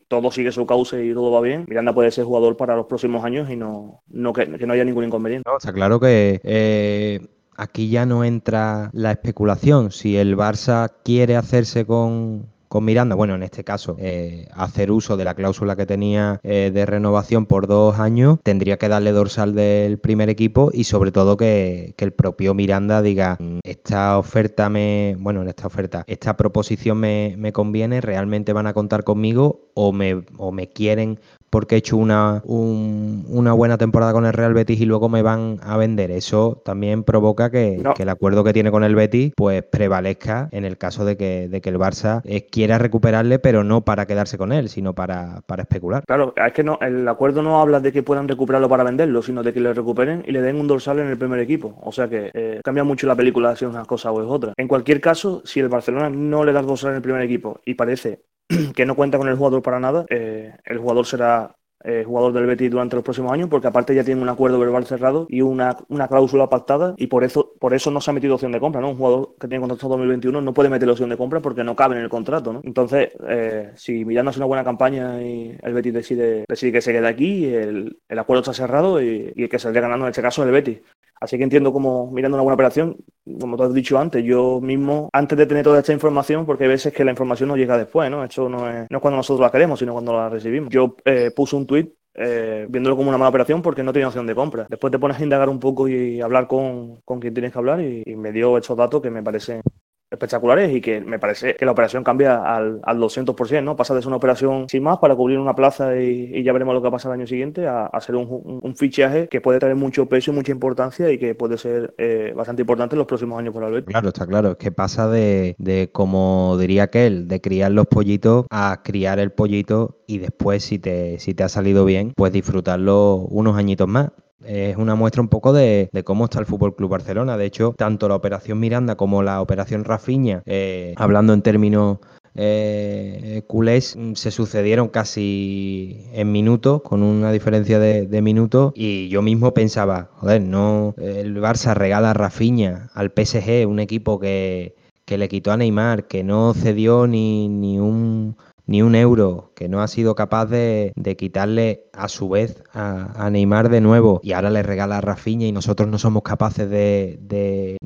todo sigue su cauce y todo va bien, Miranda puede ser jugador para los próximos años y no, no que, no haya ningún inconveniente. claro que eh, aquí ya no entra la especulación. Si el Barça quiere hacerse con, con Miranda, bueno, en este caso, eh, hacer uso de la cláusula que tenía eh, de renovación por dos años, tendría que darle dorsal del primer equipo y sobre todo que, el propio Miranda diga, mm, esta oferta me, bueno, en esta oferta, esta proposición me, me conviene, realmente van a contar conmigo o me, o me quieren porque he hecho una, una buena temporada con el Real Betis y luego me van a vender. Eso también provoca que, el acuerdo que tiene con el Betis pues prevalezca en el caso de que, de que el Barça eh, quiera recuperarle, pero no para quedarse con él, sino para, especular. Claro, es que no, el acuerdo no habla de que puedan recuperarlo para venderlo, sino de que le recuperen y le den un dorsal en el primer equipo. O sea que eh, cambia mucho la película si es una cosa o es otra. En cualquier caso, si el Barcelona no le da dorsal en el primer equipo y parece que no cuenta con el jugador para nada, eh, el jugador será eh, jugador del Betis durante los próximos años, porque aparte ya tiene un acuerdo verbal cerrado y una, una cláusula pactada, y por eso, por eso no se ha metido opción de compra, ¿no? Un jugador que tiene contrato 2021 no puede meter opción de compra porque no cabe en el contrato, ¿no? Entonces, eh, si Miranda hace una buena campaña y el Betis decide, decide que se quede aquí, el, el acuerdo está cerrado y, y el que saldría ganando en este caso es el Betis. Así que entiendo como mirando una buena operación, como te has dicho antes, yo mismo, antes de tener toda esta información, porque hay veces que la información no llega después, ¿no? Esto no es, no es cuando nosotros la queremos, sino cuando la recibimos. Yo eh, puse un tweet eh, viéndolo como una mala operación porque no tenía opción de compra. Después te pones a indagar un poco y hablar con, con quien tienes que hablar y, y me dio estos datos que me parecen espectaculares y que me parece que la operación cambia al, al 200%, ¿no? Pasa de ser una operación sin más para cubrir una plaza y, ya veremos lo que pasa el año siguiente a, a ser un, un, fichaje que puede tener mucho peso y mucha importancia y que puede ser eh, bastante importante en los próximos años por Alberto. Claro, está claro, es que pasa de, de, como diría aquel, de criar los pollitos a criar el pollito y después si te, si te ha salido bien, pues disfrutarlo unos añitos más es una muestra un poco de, cómo está el Fútbol Club Barcelona. De hecho, tanto la operación Miranda como la operación Rafiña, eh, hablando en términos eh, culés, se sucedieron casi en minutos, con una diferencia de, minutos. Y yo mismo pensaba, joder, no, el Barça regala a Rafiña al PSG, un equipo que, que le quitó a Neymar, que no cedió ni, ni un ni un euro, que no ha sido capaz de, quitarle a su vez a, Neymar de nuevo. Y ahora le regala a Rafinha y nosotros no somos capaces de,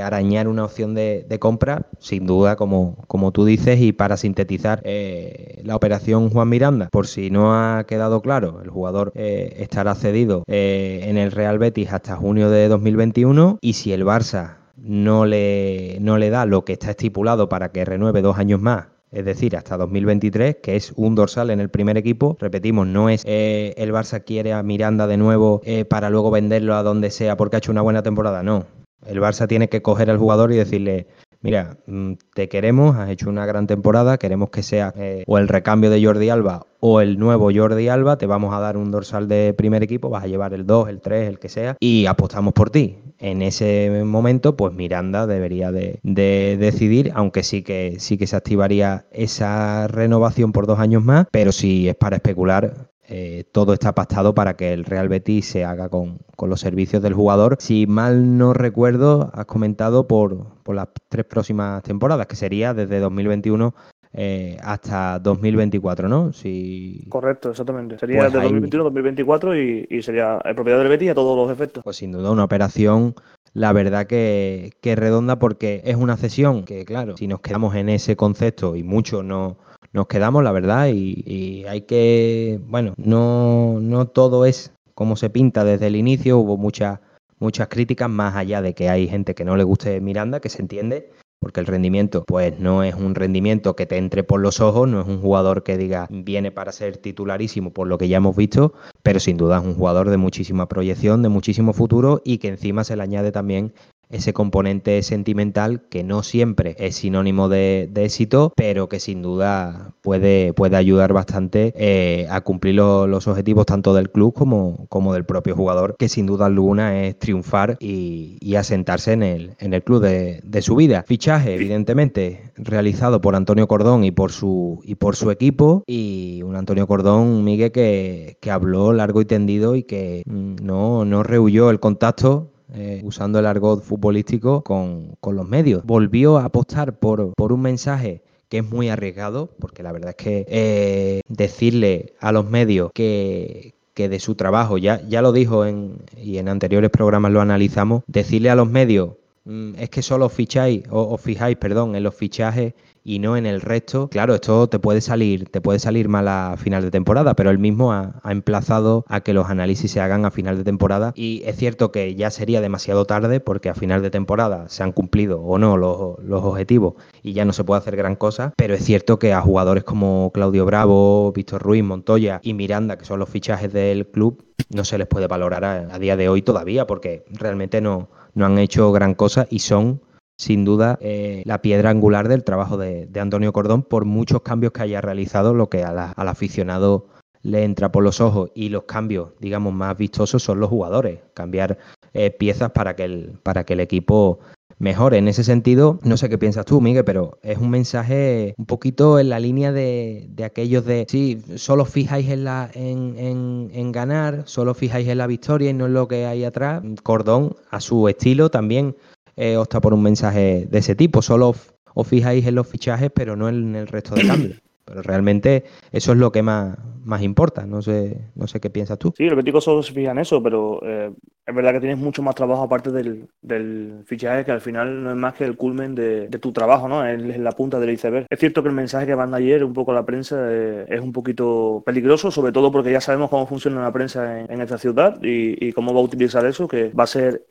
arañar una opción de, compra, sin duda, como, como tú dices, y para sintetizar eh, la operación Juan Miranda, por si no ha quedado claro, el jugador eh, estará cedido eh, en el Real Betis hasta junio de 2021 y si el Barça no le, no le da lo que está estipulado para que renueve dos años más es decir, hasta 2023, que es un dorsal en el primer equipo. Repetimos, no es eh, el Barça quiere a Miranda de nuevo eh, para luego venderlo a donde sea porque ha hecho una buena temporada. No. El Barça tiene que coger al jugador y decirle, mira, mm, te queremos, has hecho una gran temporada, queremos que sea eh, o el recambio de Jordi Alba o el nuevo Jordi Alba, te vamos a dar un dorsal de primer equipo, vas a llevar el 2, el 3, el que sea, y apostamos por ti. En ese momento, pues Miranda debería de, decidir, aunque sí que sí que se activaría esa renovación por dos años más, pero si es para especular, eh, todo está pactado para que el Real Betis se haga con, los servicios del jugador. Si mal no recuerdo, has comentado por, por las tres próximas temporadas, que sería desde 2021 eh, hasta 2024, ¿no? Si... Correcto, exactamente. Sería pues de 2021 2024 y, sería el propiedad del Betis a todos los efectos. Pues sin duda una operación, la verdad que, que redonda porque es una cesión que, claro, si nos quedamos en ese concepto y mucho no nos quedamos, la verdad, y, hay que, bueno, no, no todo es como se pinta desde el inicio, hubo muchas muchas críticas, más allá de que hay gente que no le guste Miranda, que se entiende, porque el rendimiento pues no es un rendimiento que te entre por los ojos, no es un jugador que diga viene para ser titularísimo por lo que ya hemos visto, pero sin duda es un jugador de muchísima proyección, de muchísimo futuro y que encima se le añade también ese componente sentimental que no siempre es sinónimo de, éxito, pero que sin duda puede, puede ayudar bastante eh, a cumplir los objetivos tanto del club como, como del propio jugador, que sin duda alguna es triunfar y, asentarse en el, en el club de, su vida. Fichaje, evidentemente, realizado por Antonio Cordón y por su, y por su equipo, y un Antonio Cordón, Miguel, que, que habló largo y tendido y que mm, no, no rehuyó el contacto eh, usando el argot futbolístico con, los medios. Volvió a apostar por, por un mensaje que es muy arriesgado, porque la verdad es que eh, decirle a los medios que, que de su trabajo, ya, ya lo dijo en, y en anteriores programas lo analizamos, decirle a los medios mm, es que solo ficháis o, os fijáis, perdón, en los fichajes y no en el resto, claro, esto te puede salir, te puede salir mal a final de temporada, pero él mismo ha, emplazado a que los análisis se hagan a final de temporada. Y es cierto que ya sería demasiado tarde porque a final de temporada se han cumplido o no los, los objetivos y ya no se puede hacer gran cosa, pero es cierto que a jugadores como Claudio Bravo, Víctor Ruiz, Montoya y Miranda, que son los fichajes del club, no se les puede valorar a, a día de hoy todavía porque realmente no, no han hecho gran cosa y son sin duda eh, la piedra angular del trabajo de, Antonio Cordón por muchos cambios que haya realizado, lo que al aficionado le entra por los ojos y los cambios, digamos, más vistosos son los jugadores, cambiar eh, piezas para que, el, para que el equipo mejore. En ese sentido, no sé qué piensas tú, Miguel, pero es un mensaje un poquito en la línea de, aquellos de, sí, solo fijáis en, la, en, en, ganar, solo fijáis en la victoria y no en lo que hay atrás. Cordón, a su estilo, también eh, opta por un mensaje de ese tipo. Solo os fijáis en los fichajes, pero no en el resto de cambios. Pero realmente eso es lo que más, más importa. No sé, no sé qué piensas tú. Sí, el Bético solo se fija en eso, pero eh, es verdad que tienes mucho más trabajo aparte del, del, fichaje, que al final no es más que el culmen de, de tu trabajo, ¿no? Es, la punta del iceberg. Es cierto que el mensaje que manda ayer un poco a la prensa eh, es un poquito peligroso, sobre todo porque ya sabemos cómo funciona la prensa en, esta ciudad y, cómo va a utilizar eso, que va a ser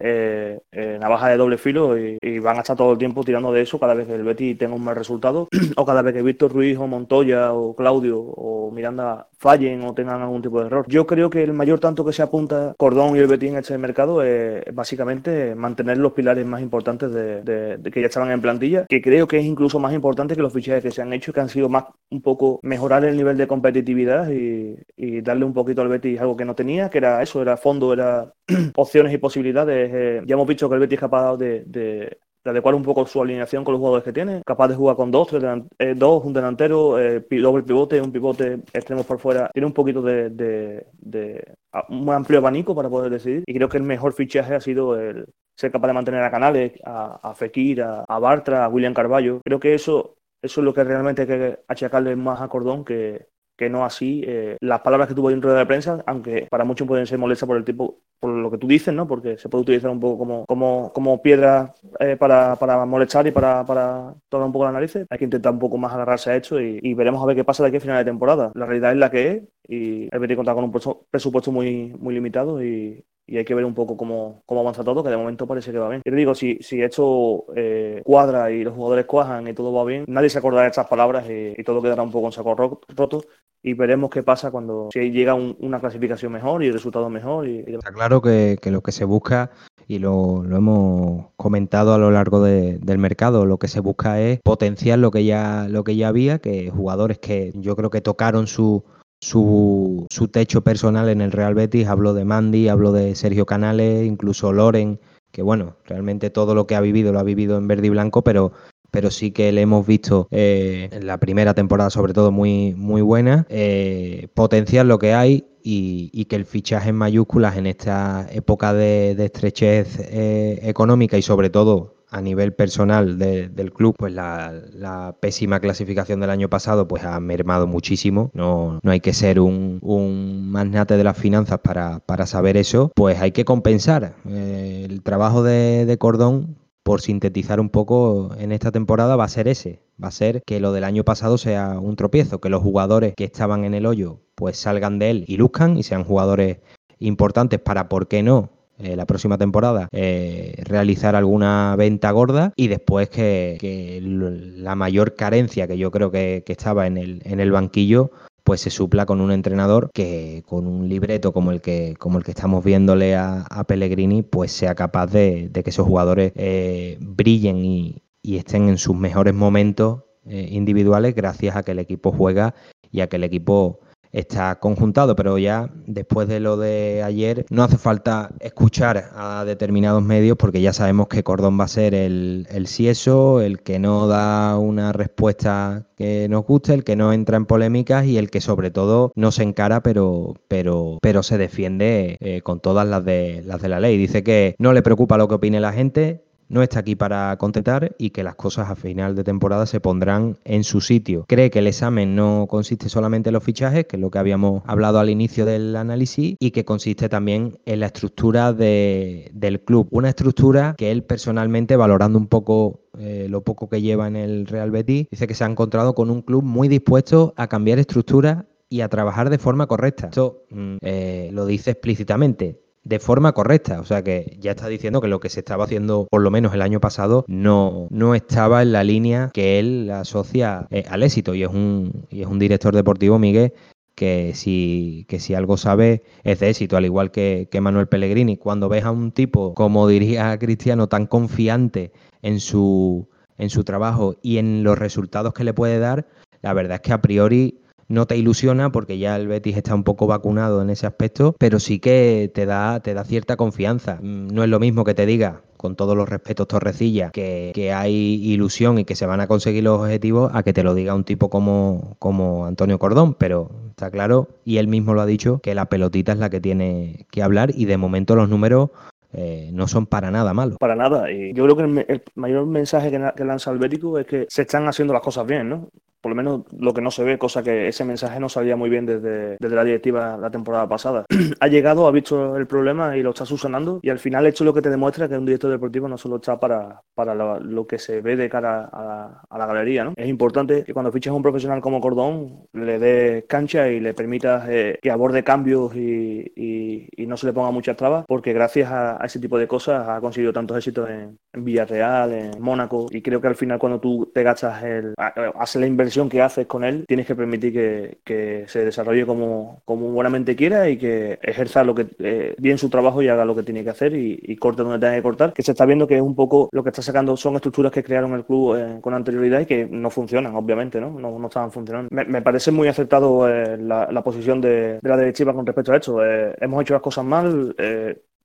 navaja de doble filo y, y, van a estar todo el tiempo tirando de eso cada vez que el Betty tenga un mal resultado o cada vez que Víctor Ruiz o Montoya o Claudio o Miranda fallen o tengan algún tipo de error. Yo creo que el mayor tanto que se apunta Cordón y el Betín en este mercado es básicamente mantener los pilares más importantes de, que ya estaban en plantilla, que creo que es incluso más importante que los fichajes que se han hecho, que han sido más un poco mejorar el nivel de competitividad y, darle un poquito al Betis algo que no tenía, que era eso, era fondo, era opciones y posibilidades. Eh, ya hemos visto que el Betis es capaz de, de adecuar un poco su alineación con los jugadores que tiene, capaz de jugar con dos, tres eh, dos un delantero, eh, doble pivote, un pivote extremo por fuera, tiene un poquito de, de, un amplio abanico para poder decidir y creo que el mejor fichaje ha sido el ser capaz de mantener a Canales, a, Fekir, a, Bartra, a William Carballo. Creo que eso, eso es lo que realmente hay que achacarle más a Cordón que, que no así eh, las palabras que tuvo dentro de la prensa, aunque para muchos pueden ser molestas por el tipo, por lo que tú dices, ¿no? Porque se puede utilizar un poco como, como, como piedra eh, para, para, molestar y para, para tomar un poco la nariz. Hay que intentar un poco más agarrarse a esto y, veremos a ver qué pasa de aquí a final de temporada. La realidad es la que es y que contar con un presupuesto muy, muy limitado y, y hay que ver un poco cómo, cómo, avanza todo, que de momento parece que va bien. Y te digo, si, si esto eh, cuadra y los jugadores cuajan y todo va bien, nadie se acordará de estas palabras y, todo quedará un poco en saco roto y veremos qué pasa cuando si llega una clasificación mejor y el resultado mejor. Y, Está claro que, lo que se busca, y lo, hemos comentado a lo largo del mercado, lo que se busca es potenciar lo que ya, lo que ya había, que jugadores que yo creo que tocaron su su, su techo personal en el Real Betis. Hablo de Mandy, hablo de Sergio Canales, incluso Loren, que bueno, realmente todo lo que ha vivido lo ha vivido en verde y blanco, pero, pero sí que le hemos visto eh, en la primera temporada sobre todo muy, muy buena, eh, potenciar lo que hay y, que el fichaje en mayúsculas en esta época de, estrechez eh, económica y sobre todo a nivel personal del club, pues la, pésima clasificación del año pasado pues ha mermado muchísimo. No, no hay que ser un, un magnate de las finanzas para, para, saber eso. Pues hay que compensar. Eh, el trabajo de, de Cordón por sintetizar un poco en esta temporada, va a ser ese. Va a ser que lo del año pasado sea un tropiezo, que los jugadores que estaban en el hoyo pues salgan de él y luzcan y sean jugadores importantes para, ¿por qué no? Eh, la próxima temporada eh, realizar alguna venta gorda y después que, la mayor carencia que yo creo que, estaba en el, en el banquillo pues se supla con un entrenador que con un libreto como el que, como el que estamos viéndole a, Pellegrini, pues sea capaz de, que esos jugadores eh, brillen y, estén en sus mejores momentos individuales gracias a que el equipo juega y a que el equipo está conjuntado, pero ya después de lo de ayer no hace falta escuchar a determinados medios porque ya sabemos que Cordón va a ser el, el sieso, el que no da una respuesta que nos guste, el que no entra en polémicas y el que sobre todo no se encara pero, pero, pero se defiende eh, con todas las de, las de la ley. Dice que no le preocupa lo que opine la gente, no está aquí para contentar y que las cosas a final de temporada se pondrán en su sitio. Cree que el examen no consiste solamente en los fichajes, que es lo que habíamos hablado al inicio del análisis, y que consiste también en la estructura del club. Una estructura que él personalmente, valorando un poco eh, lo poco que lleva en el Real Betis, dice que se ha encontrado con un club muy dispuesto a cambiar estructura y a trabajar de forma correcta. Esto mm, eh, lo dice explícitamente de forma correcta. O sea que ya está diciendo que lo que se estaba haciendo, por lo menos el año pasado, no, no estaba en la línea que él asocia eh, al éxito. Y es un, y es un director deportivo, Miguel, que si, que si algo sabe es de éxito, al igual que, que Manuel Pellegrini. Cuando ves a un tipo, como diría Cristiano, tan confiante en su, en su trabajo y en los resultados que le puede dar, la verdad es que a priori no te ilusiona porque ya el Betis está un poco vacunado en ese aspecto, pero sí que te da, te da cierta confianza. Mm, no es lo mismo que te diga, con todos los respetos Torrecilla, que, que, hay ilusión y que se van a conseguir los objetivos, a que te lo diga un tipo como, como Antonio Cordón, pero está claro, y él mismo lo ha dicho, que la pelotita es la que tiene que hablar y de momento los números eh, no son para nada malos. Para nada. Y yo creo que el, mayor mensaje que, que, lanza el Bético es que se están haciendo las cosas bien, ¿no? Por lo menos lo que no se ve, cosa que ese mensaje no salía muy bien desde, desde la directiva la temporada pasada. ha llegado, ha visto el problema y lo está subsanando y al final hecho lo que te demuestra que un director deportivo no solo está para, para lo, que se ve de cara a, la galería. ¿no? Es importante que cuando fiches a un profesional como Cordón le des cancha y le permitas eh, que aborde cambios y, y, no se le ponga muchas trabas, porque gracias a, ese tipo de cosas ha conseguido tantos éxitos en, Villarreal, en Mónaco y creo que al final cuando tú te gastas el, hace la inversión que haces con él, tienes que permitir que, se desarrolle como, como, buenamente quiera y que ejerza lo que eh, bien su trabajo y haga lo que tiene que hacer y, corte donde tenga que cortar. Que se está viendo que es un poco lo que está sacando son estructuras que crearon el club eh, con anterioridad y que no funcionan, obviamente, ¿no? No, no estaban funcionando. Me, parece muy acertado eh, la, posición de, la derecha con respecto a esto. hemos hecho las cosas mal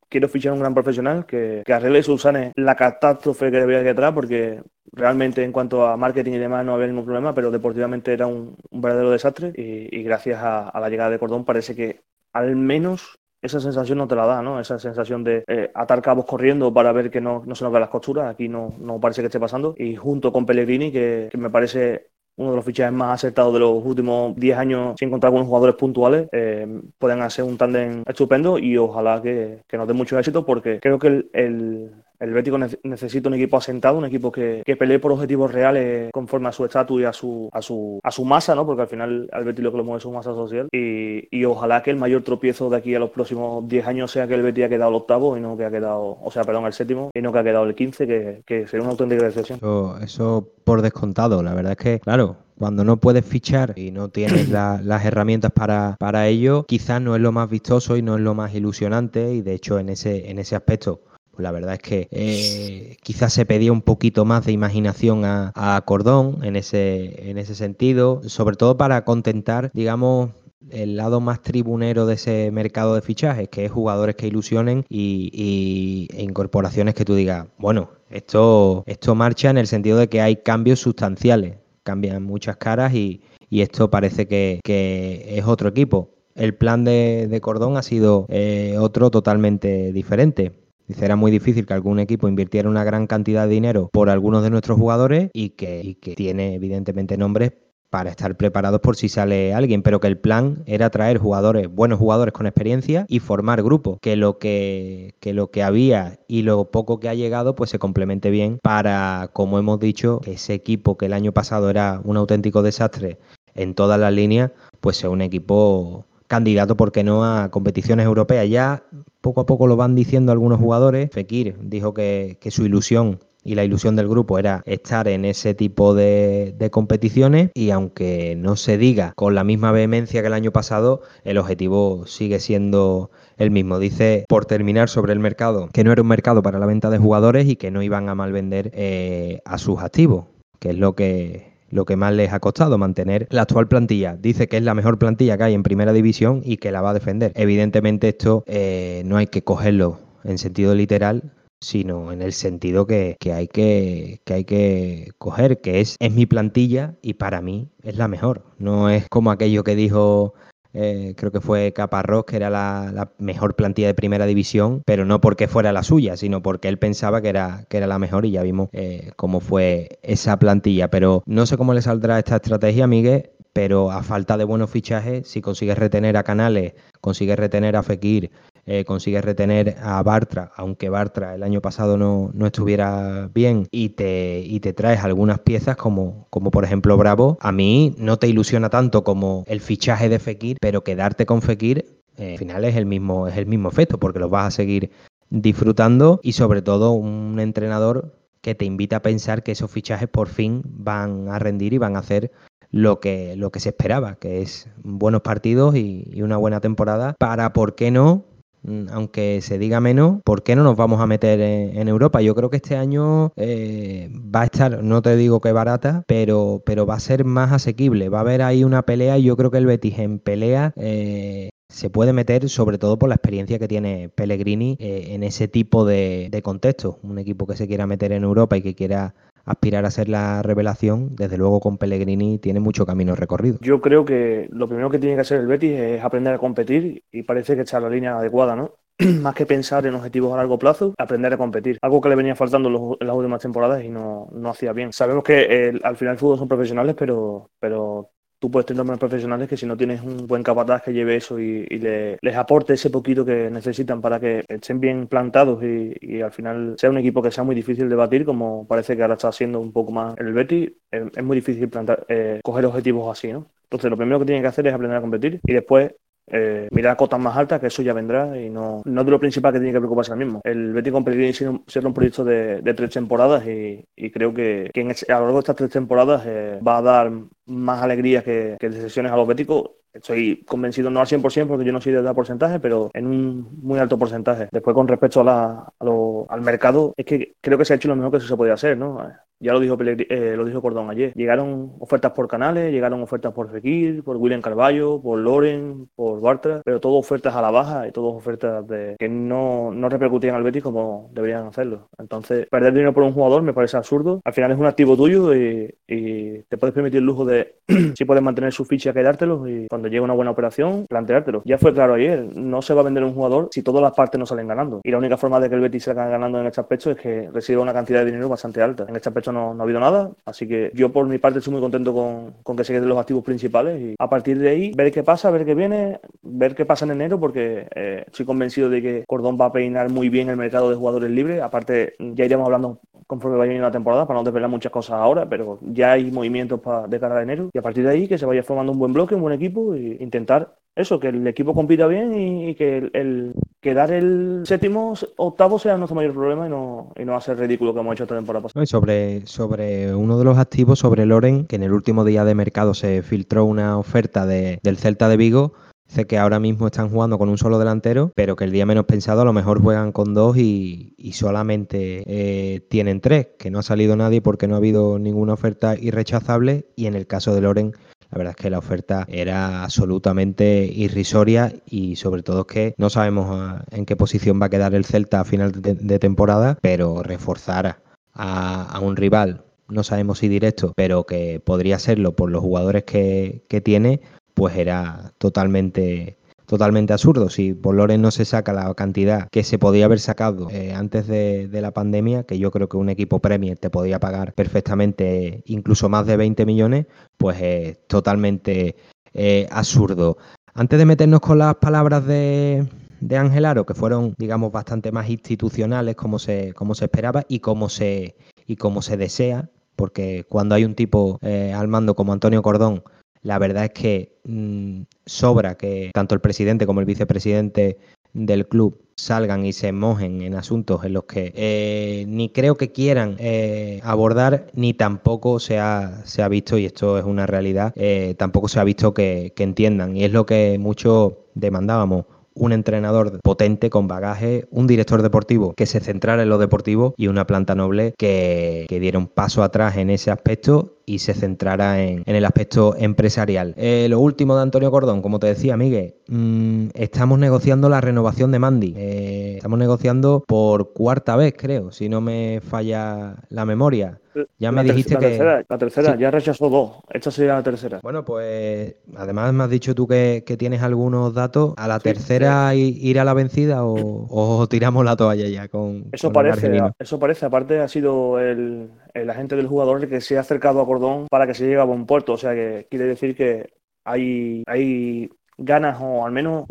quiero fichar un gran profesional que, que arregle y subsane la catástrofe que había detrás, porque realmente en cuanto a marketing y demás no había ningún problema, pero deportivamente era un, verdadero desastre y, gracias a, la llegada de Cordón parece que al menos esa sensación no te la da, ¿no? Esa sensación de eh, atar cabos corriendo para ver que no, se nos vean las costuras, aquí no, no parece que esté pasando. Y junto con Pellegrini, que, que me parece uno de los fichajes más acertados de los últimos 10 años sin encontrar algunos jugadores puntuales, eh, pueden hacer un tándem estupendo y ojalá que, nos dé mucho éxito porque creo que el, el, el Bético necesita un equipo asentado, un equipo que, que pelee por objetivos reales conforme a su estatus y a su, a su, a su masa, ¿no? porque al final al Betis lo que lo mueve es su masa social y, y, ojalá que el mayor tropiezo de aquí a los próximos 10 años sea que el Betis ha quedado el octavo y no que ha quedado, o sea, perdón, el séptimo y no que ha quedado el 15, que, que sería una auténtica decepción. Eso, eso por descontado, la verdad es que, claro, cuando no puedes fichar y no tienes las herramientas para, para ello, quizás no es lo más vistoso y no es lo más ilusionante y de hecho en ese, en ese aspecto pues la verdad es que eh, quizás se pedía un poquito más de imaginación a, Cordón en ese, en ese sentido, sobre todo para contentar, digamos, el lado más tribunero de ese mercado de fichajes, que es jugadores que ilusionen y, e incorporaciones que tú digas, bueno, esto, esto marcha en el sentido de que hay cambios sustanciales cambian muchas caras y, esto parece que, es otro equipo. El plan de, Cordón ha sido eh, otro totalmente diferente. Dice, era muy difícil que algún equipo invirtiera una gran cantidad de dinero por algunos de nuestros jugadores y que, y que tiene evidentemente nombres para estar preparados por si sale alguien, pero que el plan era traer jugadores, buenos jugadores con experiencia y formar grupos, que lo que, que lo que había y lo poco que ha llegado pues se complemente bien para, como hemos dicho, ese equipo que el año pasado era un auténtico desastre en todas las líneas, pues sea un equipo candidato, ¿por qué no?, a competiciones europeas. Ya poco a poco lo van diciendo algunos jugadores. Fekir dijo que, su ilusión y la ilusión del grupo era estar en ese tipo de, de competiciones y aunque no se diga con la misma vehemencia que el año pasado, el objetivo sigue siendo el mismo. Dice, por terminar sobre el mercado, que no era un mercado para la venta de jugadores y que no iban a malvender eh, a sus activos, que es lo que lo que más les ha costado mantener la actual plantilla. Dice que es la mejor plantilla que hay en primera división y que la va a defender. Evidentemente esto eh, no hay que cogerlo en sentido literal, sino en el sentido que, que, hay que, que hay que coger, que es, es mi plantilla y para mí es la mejor. No es como aquello que dijo eh, creo que fue Caparrós, que era la, mejor plantilla de primera división, pero no porque fuera la suya, sino porque él pensaba que era, que era la mejor y ya vimos eh, cómo fue esa plantilla. Pero no sé cómo le saldrá esta estrategia, Miguel, pero a falta de buenos fichajes, si consigues retener a Canales, consigues retener a Fekir, eh, consigues retener a Bartra, aunque Bartra el año pasado no, no estuviera bien, y te, y te traes algunas piezas como, como por ejemplo Bravo, a mí no te ilusiona tanto como el fichaje de Fekir, pero quedarte con Fekir eh, al final es el mismo, es el mismo efecto, porque los vas a seguir disfrutando y sobre todo un entrenador que te invita a pensar que esos fichajes por fin van a rendir y van a hacer lo que, lo que se esperaba, que es buenos partidos y, y una buena temporada para, ¿por qué no? Mm, aunque se diga menos, ¿por qué no nos vamos a meter en, Europa? Yo creo que este año eh, va a estar, no te digo que barata, pero, pero va a ser más asequible. Va a haber ahí una pelea y yo creo que el Betis en pelea eh, se puede meter sobre todo por la experiencia que tiene Pellegrini eh, en ese tipo de contexto. Un equipo que se quiera meter en Europa y que quiera aspirar a ser la revelación, desde luego con Pellegrini tiene mucho camino recorrido. Yo creo que lo primero que tiene que hacer el Betis es aprender a competir y parece que está la línea adecuada, ¿no? más que pensar en objetivos a largo plazo, aprender a competir. Algo que le venía faltando en, las últimas temporadas y no, no hacía bien. Sabemos que al final el fútbol son profesionales, pero, pero tú puedes tener nombres profesionales que si no tienes un buen capataz que lleve eso y, le, les aporte ese poquito que necesitan para que estén bien plantados y, al final sea un equipo que sea muy difícil de batir, como parece que ahora está haciendo un poco más el es, es muy difícil plantar, eh, coger objetivos así, ¿no? Entonces lo primero que tienen que hacer es aprender a competir y después eh, mirar cotas más altas, que eso ya vendrá y no, no es de lo principal que tiene que preocuparse ahora mismo. El Betis con Pellegrini será un proyecto de, tres temporadas y, creo que, a lo largo de estas tres temporadas eh, va a dar más alegrías que, que decisiones a los béticos. Estoy convencido, no al 100% porque yo no soy de dar porcentaje, pero en un muy alto porcentaje. Después, con respecto a la, a lo, al mercado, es que creo que se ha hecho lo mejor que se podía hacer, ¿no? Ya lo dijo, eh, lo dijo Cordón ayer. Llegaron ofertas por canales, llegaron ofertas por Fekir, por William Carballo, por Loren, por Bartra, pero todo ofertas a la baja y todas ofertas de, que no, no repercutían al Betis como deberían hacerlo. Entonces, perder dinero por un jugador me parece absurdo. Al final es un activo tuyo y, y te puedes permitir el lujo de, si puedes mantener su ficha, quedártelo y cuando llegue una buena operación, planteártelo. Ya fue claro ayer, no se va a vender un jugador si todas las partes no salen ganando. Y la única forma de que el Betis salga ganando en este aspecto es que reciba una cantidad de dinero bastante alta. En este aspecto no, no, ha habido nada, así que yo por mi parte estoy muy contento con, con, que se queden los activos principales y a partir de ahí ver qué pasa, ver qué viene, ver qué pasa en enero porque eh, estoy convencido de que Cordón va a peinar muy bien el mercado de jugadores libres, aparte ya iremos hablando conforme vaya la temporada para no desvelar muchas cosas ahora, pero ya hay movimientos para, de cara a enero y a partir de ahí que se vaya formando un buen bloque, un buen equipo e intentar eso, que el equipo compita bien y, que el, quedar el séptimo, octavo sea nuestro mayor problema y no, y no hacer ridículo que hemos hecho esta temporada pasada. Sobre, sobre uno de los activos, sobre Loren, que en el último día de mercado se filtró una oferta de, del Celta de Vigo. Dice que ahora mismo están jugando con un solo delantero, pero que el día menos pensado a lo mejor juegan con dos y, y solamente eh, tienen tres, que no ha salido nadie porque no ha habido ninguna oferta irrechazable y en el caso de Loren la verdad es que la oferta era absolutamente irrisoria y sobre todo es que no sabemos ah, en qué posición va a quedar el Celta a final de, temporada, pero reforzar a, a, un rival, no sabemos si directo, pero que podría serlo por los jugadores que, que tiene, pues era totalmente totalmente absurdo. Si por Loren no se saca la cantidad que se podía haber sacado eh, antes de, la pandemia, que yo creo que un equipo Premier te podía pagar perfectamente incluso más de 20 millones, pues es totalmente eh, absurdo. Antes de meternos con las palabras de, de Ángel Aro, que fueron, digamos, bastante más institucionales como se, como se esperaba y como se, y como se desea, porque cuando hay un tipo eh, al mando como Antonio Cordón, la verdad es que mmm, sobra que tanto el presidente como el vicepresidente del club salgan y se mojen en asuntos en los que eh, ni creo que quieran eh, abordar, ni tampoco se ha, se ha, visto, y esto es una realidad, eh, tampoco se ha visto que, que entiendan. Y es lo que mucho demandábamos un entrenador potente con bagaje, un director deportivo que se centrara en lo deportivo y una planta noble que, que diera un paso atrás en ese aspecto y se centrara en, en el aspecto empresarial. Eh, lo último de Antonio Cordón, como te decía, Miguel, mmm, estamos negociando la renovación de Mandy. Eh, estamos negociando por cuarta vez, creo, si no me falla la memoria. Ya me la dijiste la que... Tercera, la tercera, Sí. ya rechazó dos. Esta sería la tercera. Bueno, pues además me has dicho tú que, que tienes algunos datos. ¿A la Sí, tercera i- ir a la vencida o, o tiramos la toalla ya con, Eso con parece, eso parece. Aparte ha sido el, el agente del jugador que se ha acercado a Cordón para que se llegue a buen puerto. O sea que quiere decir que hay, hay ganas o al menos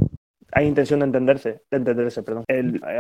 hay intención de entenderse, de entenderse, perdón.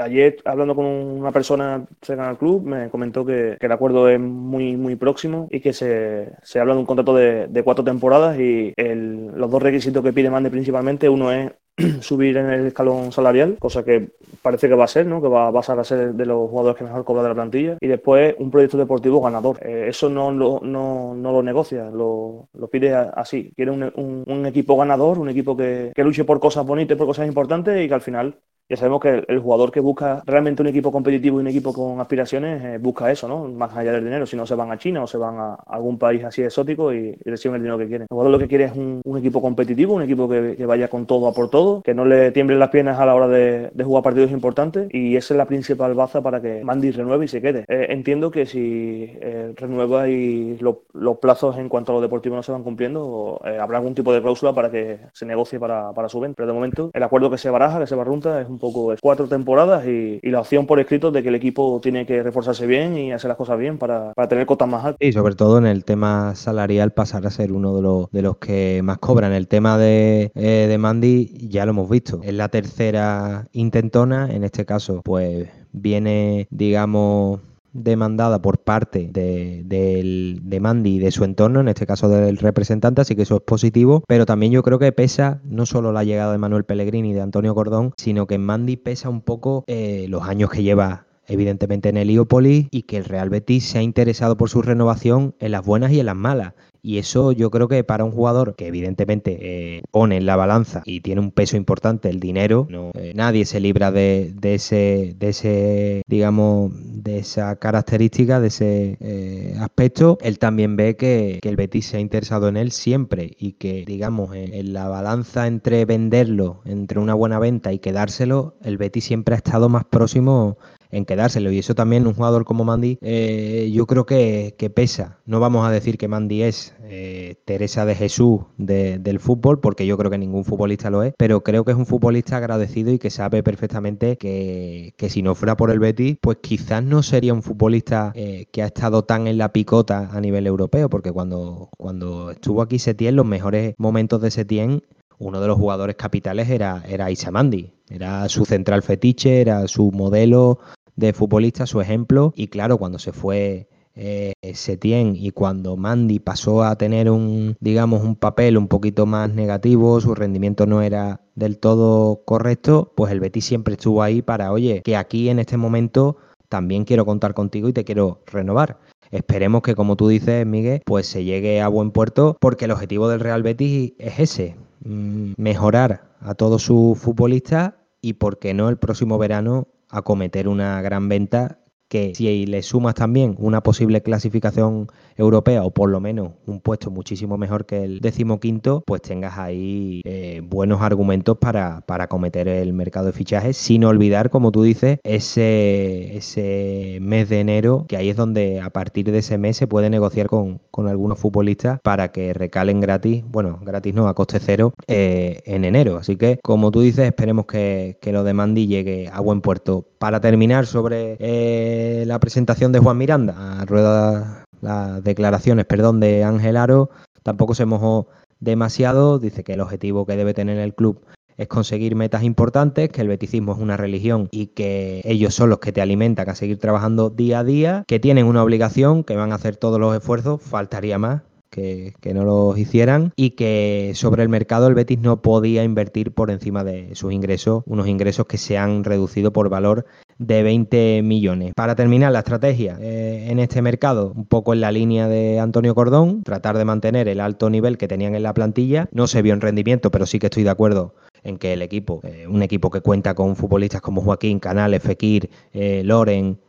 Ayer hablando con una persona cercana al club me comentó que, el acuerdo es muy muy próximo y que se, se habla de un contrato de, cuatro temporadas y los dos requisitos que pide Mande principalmente uno es subir en el escalón salarial, cosa que parece que va a ser, ¿no? Que va a pasar a ser de los jugadores que mejor cobra de la plantilla. Y después un proyecto deportivo ganador. Eh, eso no lo, no, no lo negocia, lo, lo pide así. Quiere un, un- un equipo ganador, un equipo que, que luche por cosas bonitas, por cosas importantes y que al final ya sabemos que el, jugador que busca realmente un equipo competitivo y un equipo con aspiraciones eh, busca eso, ¿no? Más allá del dinero, si no se van a China o se van a algún país así exótico y, y reciben el dinero que quieren. El jugador lo que quiere es un, equipo competitivo, un equipo que, vaya con todo a por todo, que no le tiemblen las piernas a la hora de, jugar partidos importantes y esa es la principal baza para que Mandy renueve y se quede. Eh, entiendo que si eh, renueva y lo- los plazos en cuanto a lo deportivo no se van cumpliendo, eh, habrá algún tipo de cláusula para que se negocie para, para su venta. Pero de momento el acuerdo que se baraja, que se barrunta, es un poco es cuatro temporadas y, y la opción por escrito de que el equipo tiene que reforzarse bien y hacer las cosas bien para, para tener cotas más altas. Y sobre todo en el tema salarial pasar a ser uno de los, de los que más cobran. El tema de, eh, de Mandy ya lo hemos visto. Es la tercera intentona, en este caso pues viene digamos demandada por parte de, Mandy y de su entorno, en este caso del representante, así que eso es positivo, pero también yo creo que pesa no solo la llegada de Manuel Pellegrini y de Antonio Cordón, sino que Mandy pesa un poco eh, los años que lleva evidentemente en Heliópolis y que el Real Betis se ha interesado por su renovación en las buenas y en las malas. Y eso yo creo que para un jugador que evidentemente eh, pone en la balanza y tiene un peso importante el dinero, no, eh, nadie se libra de, de ese, de ese, digamos, de esa característica, de ese eh, aspecto. Él también ve que, el Betis se ha interesado en él siempre y que, digamos, en, en la balanza entre venderlo, entre una buena venta y quedárselo, el Betis siempre ha estado más próximo en quedárselo. Y eso también un jugador como Mandy, eh, yo creo que, que pesa. No vamos a decir que Mandy es eh, Teresa de Jesús de- del fútbol, porque yo creo que ningún futbolista lo es, pero creo que es un futbolista agradecido y que sabe perfectamente que, que si no fuera por el Betis, pues quizás no sería un futbolista eh, que ha estado tan en la picota a nivel europeo, porque cuando, cuando estuvo aquí Setién, los mejores momentos de Setién uno de los jugadores capitales era, era Isamandi. Era su central fetiche, era su modelo de futbolista, su ejemplo. Y claro, cuando se fue eh, Setién y cuando Mandy pasó a tener un, digamos, un papel un poquito más negativo, su rendimiento no era del todo correcto, pues el Betis siempre estuvo ahí para, oye, que aquí en este momento también quiero contar contigo y te quiero renovar. Esperemos que, como tú dices, Miguel, pues se llegue a buen puerto, porque el objetivo del Real Betis es ese, mm, mejorar a todos sus futbolistas y, por qué no, el próximo verano acometer una gran venta que si le sumas también una posible clasificación europea o por lo menos un puesto muchísimo mejor que el decimoquinto, pues tengas ahí eh, buenos argumentos para, para acometer el mercado de fichajes, sin olvidar, como tú dices, ese, ese mes de enero, que ahí es donde a partir de ese mes se puede negociar con, con algunos futbolistas para que recalen gratis, bueno, gratis no, a coste cero, eh, en enero. Así que, como tú dices, esperemos que, que lo de Mandy llegue a buen puerto. Para terminar sobre eh, la presentación de Juan Miranda, a rueda las declaraciones, perdón, de Ángel Aro, tampoco se mojó demasiado, dice que el objetivo que debe tener el club es conseguir metas importantes, que el beticismo es una religión y que ellos son los que te alimentan a seguir trabajando día a día, que tienen una obligación, que van a hacer todos los esfuerzos, faltaría más, que, no los hicieran y que sobre el mercado el Betis no podía invertir por encima de sus ingresos, unos ingresos que se han reducido por valor de 20 millones. Para terminar, la estrategia eh, en este mercado, un poco en la línea de Antonio Cordón, tratar de mantener el alto nivel que tenían en la plantilla. No se vio en rendimiento, pero sí que estoy de acuerdo en que el equipo, eh, un equipo que cuenta con futbolistas como Joaquín, Canales, Fekir, eh, Loren,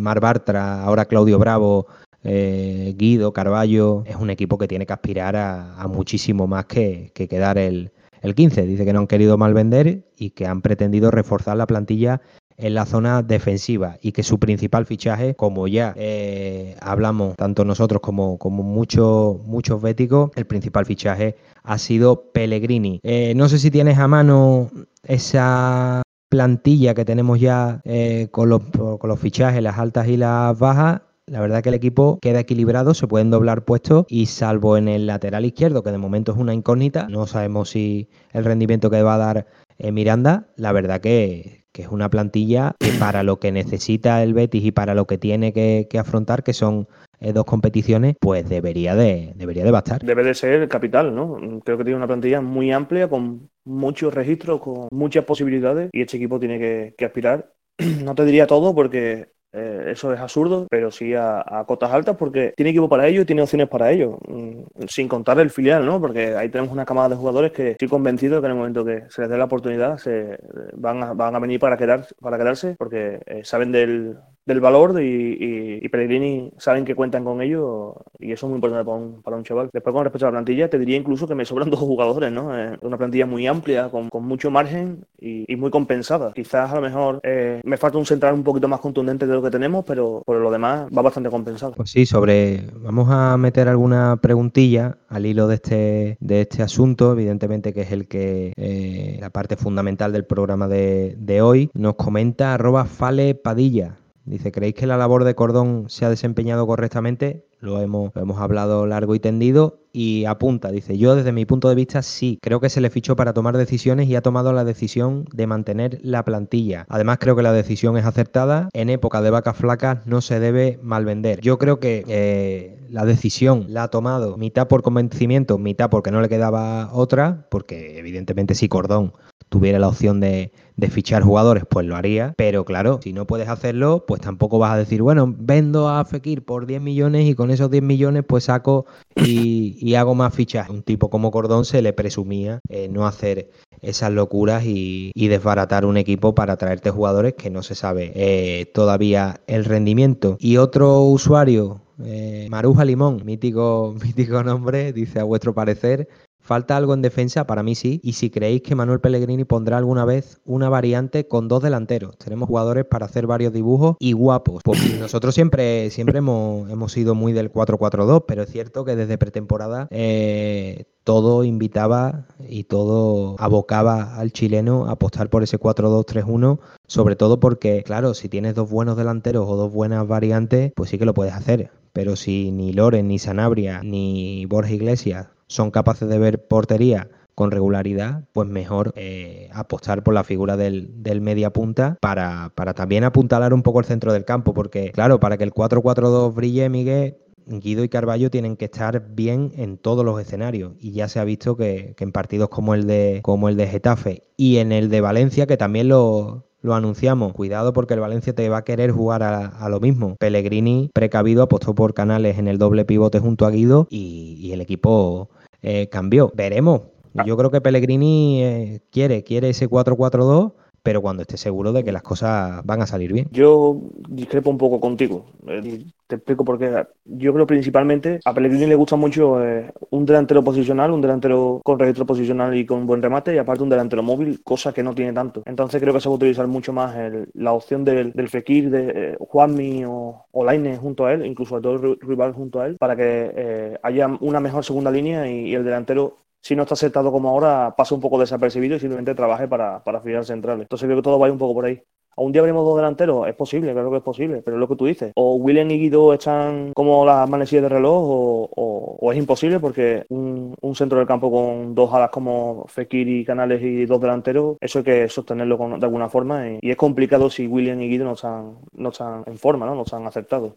Mar Bartra, ahora Claudio Bravo, Guido, Carballo, es un equipo que tiene que aspirar a, muchísimo más que, que quedar el, el 15. Dice que no han querido mal vender y que han pretendido reforzar la plantilla en la zona defensiva y que su principal fichaje, como ya eh, hablamos tanto nosotros como, como muchos, muchos béticos, el principal fichaje ha sido Pellegrini. Eh, no sé si tienes a mano esa plantilla que tenemos ya eh, con, los, con los fichajes, las altas y las bajas. La verdad que el equipo queda equilibrado, se pueden doblar puestos y salvo en el lateral izquierdo, que de momento es una incógnita, no sabemos si el rendimiento que va a dar Miranda, la verdad que, que es una plantilla que para lo que necesita el Betis y para lo que tiene que, afrontar, que son eh, dos competiciones, pues debería de, debería de bastar. Debe de ser capital, ¿no? Creo que tiene una plantilla muy amplia, con muchos registros, con muchas posibilidades, y este equipo tiene que, que aspirar. No te diría todo porque eh, eso es absurdo, pero sí a, cotas altas porque tiene equipo para ello y tiene opciones para ello. Mm, sin contar el filial, ¿no? Porque ahí tenemos una camada de jugadores que estoy convencido que en el momento que se les dé la oportunidad se van a, van a venir para, quedar, para quedarse porque eh, saben del, del valor y, y, Pellegrini saben que cuentan con ello y eso es muy importante para un, para un chaval. Después con respecto a la plantilla, te diría incluso que me sobran dos jugadores, ¿no? Es una plantilla muy amplia, con, con mucho margen y, y, muy compensada. Quizás a lo mejor eh, me falta un central un poquito más contundente de lo que tenemos, pero por lo demás va bastante compensado. Pues sí, sobre... Vamos a meter alguna preguntilla al hilo de este, de este asunto, evidentemente que es el que eh, la parte fundamental del programa de, de hoy. Nos comenta arroba Fale Padilla. Dice, ¿creéis que la labor de Cordón se ha desempeñado correctamente? Lo hemos, hemos hablado largo y tendido y apunta, dice, yo desde mi punto de vista sí, creo que se le fichó para tomar decisiones y ha tomado la decisión de mantener la plantilla. Además creo que la decisión es acertada, en época de vacas flacas no se debe mal vender. Yo creo que eh, la decisión la ha tomado mitad por convencimiento, mitad porque no le quedaba otra, porque evidentemente si Cordón tuviera la opción de, fichar jugadores, pues lo haría. Pero claro, si no puedes hacerlo, pues tampoco vas a decir, bueno, vendo a Fekir por 10 millones y con esos 10 millones pues saco y, hago más fichas. Un tipo como Cordón se le presumía eh, no hacer esas locuras y, desbaratar un equipo para traerte jugadores que no se sabe eh, todavía el rendimiento. Y otro usuario, eh, Maruja Limón, mítico, mítico nombre, dice a vuestro parecer, Falta algo en defensa, para mí sí. Y si creéis que Manuel Pellegrini pondrá alguna vez una variante con dos delanteros. Tenemos jugadores para hacer varios dibujos y guapos. Pues nosotros siempre, siempre hemos, hemos sido muy del 4-4-2, pero es cierto que desde pretemporada eh, todo invitaba y todo abocaba al chileno a apostar por ese 4-2-3-1, sobre todo porque, claro, si tienes dos buenos delanteros o dos buenas variantes, pues sí que lo puedes hacer. Pero si ni Loren, ni Sanabria, ni Borja Iglesias son capaces de ver portería con regularidad, pues mejor eh, apostar por la figura del, del media punta para, para, también apuntalar un poco el centro del campo, porque claro, para que el 4-4-2 brille, Miguel, Guido y Carballo tienen que estar bien en todos los escenarios. Y ya se ha visto que, en partidos como el de como el de Getafe y en el de Valencia que también lo, lo anunciamos. Cuidado porque el Valencia te va a querer jugar a, lo mismo. Pellegrini, precavido, apostó por Canales en el doble pivote junto a Guido y, el equipo eh, cambió. Veremos. Ah. Yo creo que Pellegrini eh, quiere, quiere ese 4-4-2 pero cuando esté seguro de que las cosas van a salir bien. Yo discrepo un poco contigo. Eh, te explico por qué. Yo creo principalmente a Pellegrini le gusta mucho eh, un delantero posicional, un delantero con registro posicional y con buen remate, y aparte un delantero móvil, cosa que no tiene tanto. Entonces creo que se va a utilizar mucho más la opción del, Fekir, de eh, Juanmi o, o Laine junto a él, incluso a todo el rival junto a él, para que haya una mejor segunda línea y el delantero si no está aceptado como ahora, pasa un poco desapercibido y simplemente trabaje para, para filial centrales. Entonces creo que todo va un poco por ahí. ¿A un día veremos dos delanteros? Es posible, creo que es posible, pero es lo que tú dices. O William y Guido están como las manecillas de reloj o, es imposible porque un, centro del campo con dos alas como Fekir y Canales y dos delanteros, eso hay que sostenerlo de alguna forma y, es complicado si William y Guido no están, no están en forma, ¿no? no están aceptados.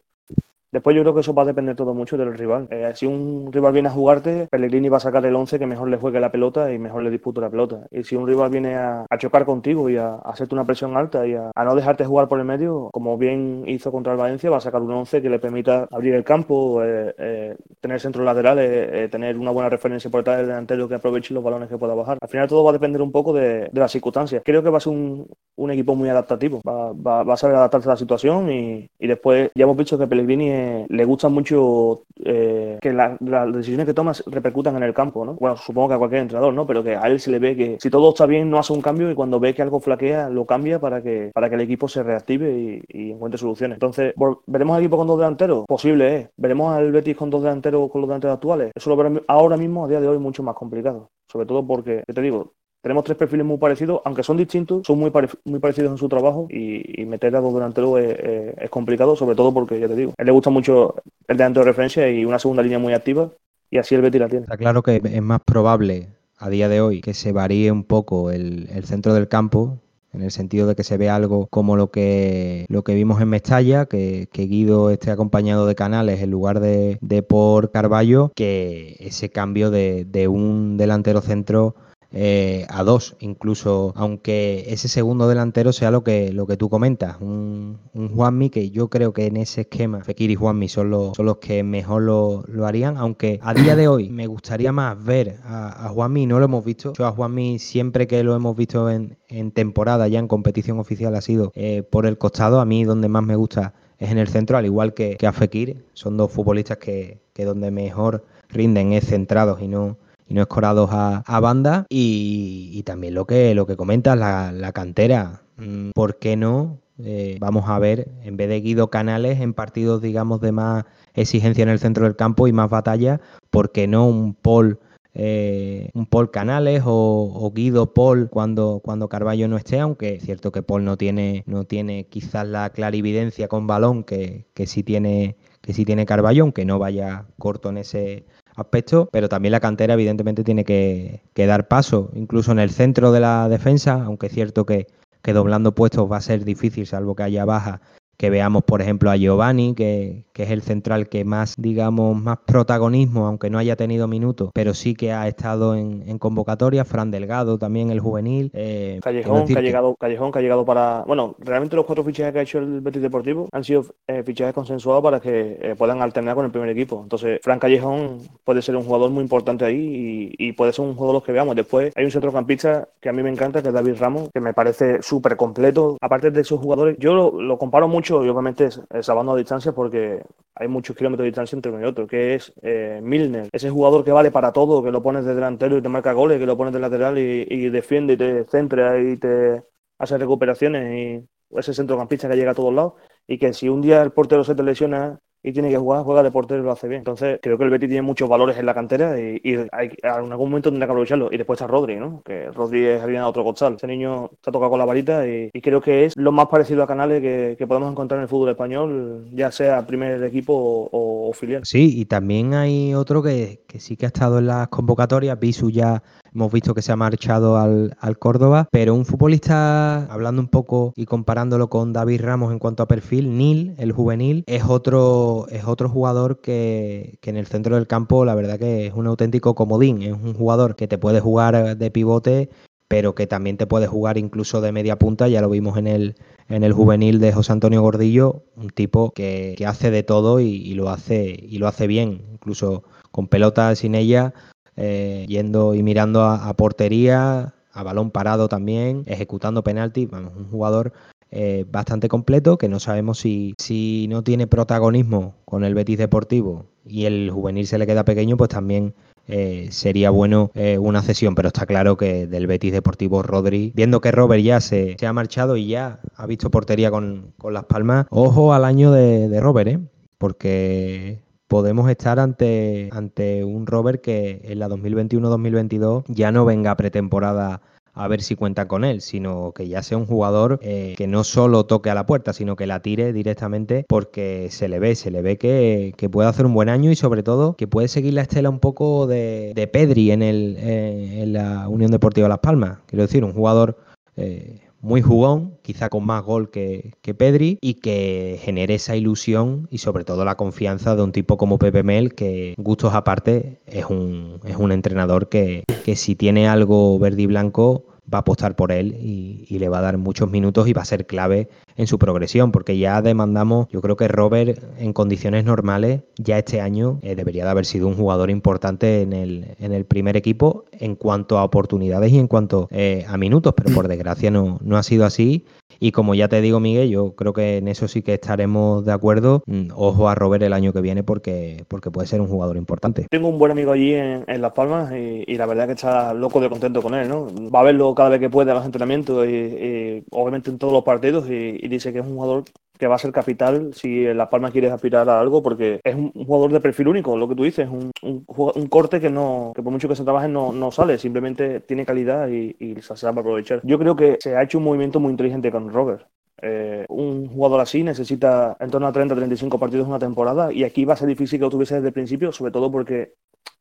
Después yo creo que eso va a depender todo mucho del rival. Eh, si un rival viene a jugarte, Pellegrini va a sacar el 11 que mejor le juegue la pelota y mejor le dispute la pelota. Y si un rival viene a, chocar contigo y a, hacerte una presión alta y a, no dejarte jugar por el medio, como bien hizo contra el Valencia, va a sacar un 11 que le permita abrir el campo, eh, eh, tener centros laterales, tener una buena referencia por detrás del delantero que aproveche los balones que pueda bajar. Al final todo va a depender un poco de, las circunstancias. Creo que va a ser un, equipo muy adaptativo. Va, a saber adaptarse a la situación y, y después ya hemos visto que Pellegrini le gusta mucho eh, que las decisiones que tomas repercutan en el campo, ¿no? Bueno, supongo que a cualquier entrenador, ¿no? Pero que a él se le ve que si todo está bien no hace un cambio y cuando ve que algo flaquea lo cambia para que, para que el equipo se reactive y, encuentre soluciones. Entonces, ¿veremos al equipo con dos delanteros? Posible, ¿eh? ¿Veremos al Betis con dos delanteros con los delanteros actuales? Eso lo veremos ahora mismo, a día de hoy, mucho más complicado. Sobre todo porque, te digo, tenemos tres perfiles muy parecidos, aunque son distintos, son muy, muy parecidos en su trabajo y, meter a dos delanteros es, complicado, sobre todo porque, ya te digo, a él le gusta mucho el delantero de referencia y una segunda línea muy activa y así el Betis la tiene. Está claro que es más probable a día de hoy que se varíe un poco el, centro del campo, en el sentido de que se vea algo como lo que, lo que vimos en Mestalla, que, Guido esté acompañado de Canales en lugar de, por Carballo, que ese cambio de, de un delantero centro eh, a dos, incluso aunque ese segundo delantero sea lo que, lo que tú comentas, un, un Juanmi que yo creo que en ese esquema Fekir y Juanmi son los, son los que mejor lo, harían, aunque a día de hoy me gustaría más ver a, a Juanmi, no lo hemos visto, yo a Juanmi siempre que lo hemos visto en, temporada, ya en competición oficial ha sido eh, por el costado, a mí donde más me gusta es en el centro, al igual que, que a Fekir, son dos futbolistas que, que donde mejor rinden es centrados y no y no escorados a, a banda. Y, también lo que, lo que comentas, la, cantera. Mm, ¿Por qué no? Eh, vamos a ver, en vez de Guido Canales en partidos, digamos, de más exigencia en el centro del campo y más batalla, ¿por qué no un Paul? Eh, un Paul Canales o, Guido Paul cuando, cuando Carballo no esté, aunque es cierto que Paul no tiene, no tiene quizás la clarividencia con balón que, que sí tiene que sí tiene Carballo, aunque no vaya corto en ese aspecto, pero también la cantera evidentemente tiene que, que, dar paso, incluso en el centro de la defensa, aunque es cierto que, que doblando puestos va a ser difícil, salvo que haya baja que veamos, por ejemplo, a Giovanni, que, es el central que más, digamos, más protagonismo, aunque no haya tenido minutos, pero sí que ha estado en, convocatoria, Fran Delgado también, el juvenil. Eh, Callejón, que ha llegado, Callejón, que ha llegado para... Bueno, realmente los cuatro fichajes que ha hecho el Betis Deportivo han sido eh, fichajes consensuados para que eh, puedan alternar con el primer equipo. Entonces, Fran Callejón puede ser un jugador muy importante ahí y, puede ser un jugador los que veamos. Después hay un centrocampista que a mí me encanta, que es David Ramos, que me parece súper completo. Aparte de esos jugadores, yo lo comparo mucho y obviamente salvando a distancia porque hay muchos kilómetros de distancia entre uno y otro, que es eh, Milner, ese jugador que vale para todo, que lo pones de delantero y te marca goles, que lo pones de lateral y, defiende y te centra y te hace recuperaciones y ese centrocampista que llega a todos lados y que si un día el portero se te lesiona y tiene que jugar, juega de y lo hace bien. Entonces, creo que el Betis tiene muchos valores en la cantera y, hay, en algún momento tendrá que aprovecharlo. Y después está Rodri, ¿no? Que Rodri es alguien otro costal. Ese niño ha tocado con la varita y, creo que es lo más parecido a Canales que, podemos encontrar en el fútbol español, ya sea primer equipo o, filial. Sí, y también hay otro que, que, sí que ha estado en las convocatorias. Bisu ya hemos visto que se ha marchado al, Córdoba, pero un futbolista, hablando un poco y comparándolo con David Ramos en cuanto a perfil, Nil, el juvenil, es otro es otro jugador que, en el centro del campo la verdad que es un auténtico comodín, es un jugador que te puede jugar de pivote, pero que también te puede jugar incluso de media punta, ya lo vimos en el, en el juvenil de José Antonio Gordillo, un tipo que, hace de todo y, lo hace, y lo hace bien, incluso con pelota sin ella, eh, yendo y mirando a, portería, a balón parado también, ejecutando penalti, vamos, un jugador eh, bastante completo, que no sabemos si, si no tiene protagonismo con el Betis Deportivo y el juvenil se le queda pequeño, pues también eh, sería bueno una cesión, pero está claro que del Betis Deportivo Rodri, viendo que Robert ya se, ha marchado y ya ha visto portería con, Las Palmas, ojo al año de, de Robert, ¿eh? porque podemos estar ante, ante un Robert que en la 2021-2022 ya no venga pretemporada a ver si cuenta con él, sino que ya sea un jugador eh, que no solo toque a la puerta, sino que la tire directamente porque se le ve, se le ve que, puede hacer un buen año y sobre todo que puede seguir la estela un poco de, Pedri en, el, eh, en la Unión Deportiva Las Palmas. Quiero decir, un jugador... Eh, muy jugón, quizá con más gol que, que, Pedri, y que genere esa ilusión y sobre todo la confianza de un tipo como Pepe Mel, que gustos aparte es un, es un entrenador que, que si tiene algo verde y blanco va a apostar por él y, le va a dar muchos minutos y va a ser clave en su progresión, porque ya demandamos, yo creo que Robert en condiciones normales ya este año eh, debería de haber sido un jugador importante en el, en el primer equipo en cuanto a oportunidades y en cuanto eh, a minutos, pero por desgracia no, no ha sido así. Y como ya te digo, Miguel, yo creo que en eso sí que estaremos de acuerdo. Mm, ojo a Robert el año que viene porque, porque puede ser un jugador importante. Tengo un buen amigo allí en, Las Palmas y, la verdad que está loco de contento con él, ¿no? Va a verlo cada vez que puede a los entrenamientos y, obviamente en todos los partidos y dice que es un jugador que va a ser capital si Las Palmas quiere aspirar a algo, porque es un jugador de perfil único, lo que tú dices, un, un, corte que no que por mucho que se trabaje no, no sale, simplemente tiene calidad y, y, se sabe aprovechar. Yo creo que se ha hecho un movimiento muy inteligente con Robert. Eh, un jugador así necesita en torno a 30-35 partidos una temporada y aquí va a ser difícil que lo tuviese desde el principio, sobre todo porque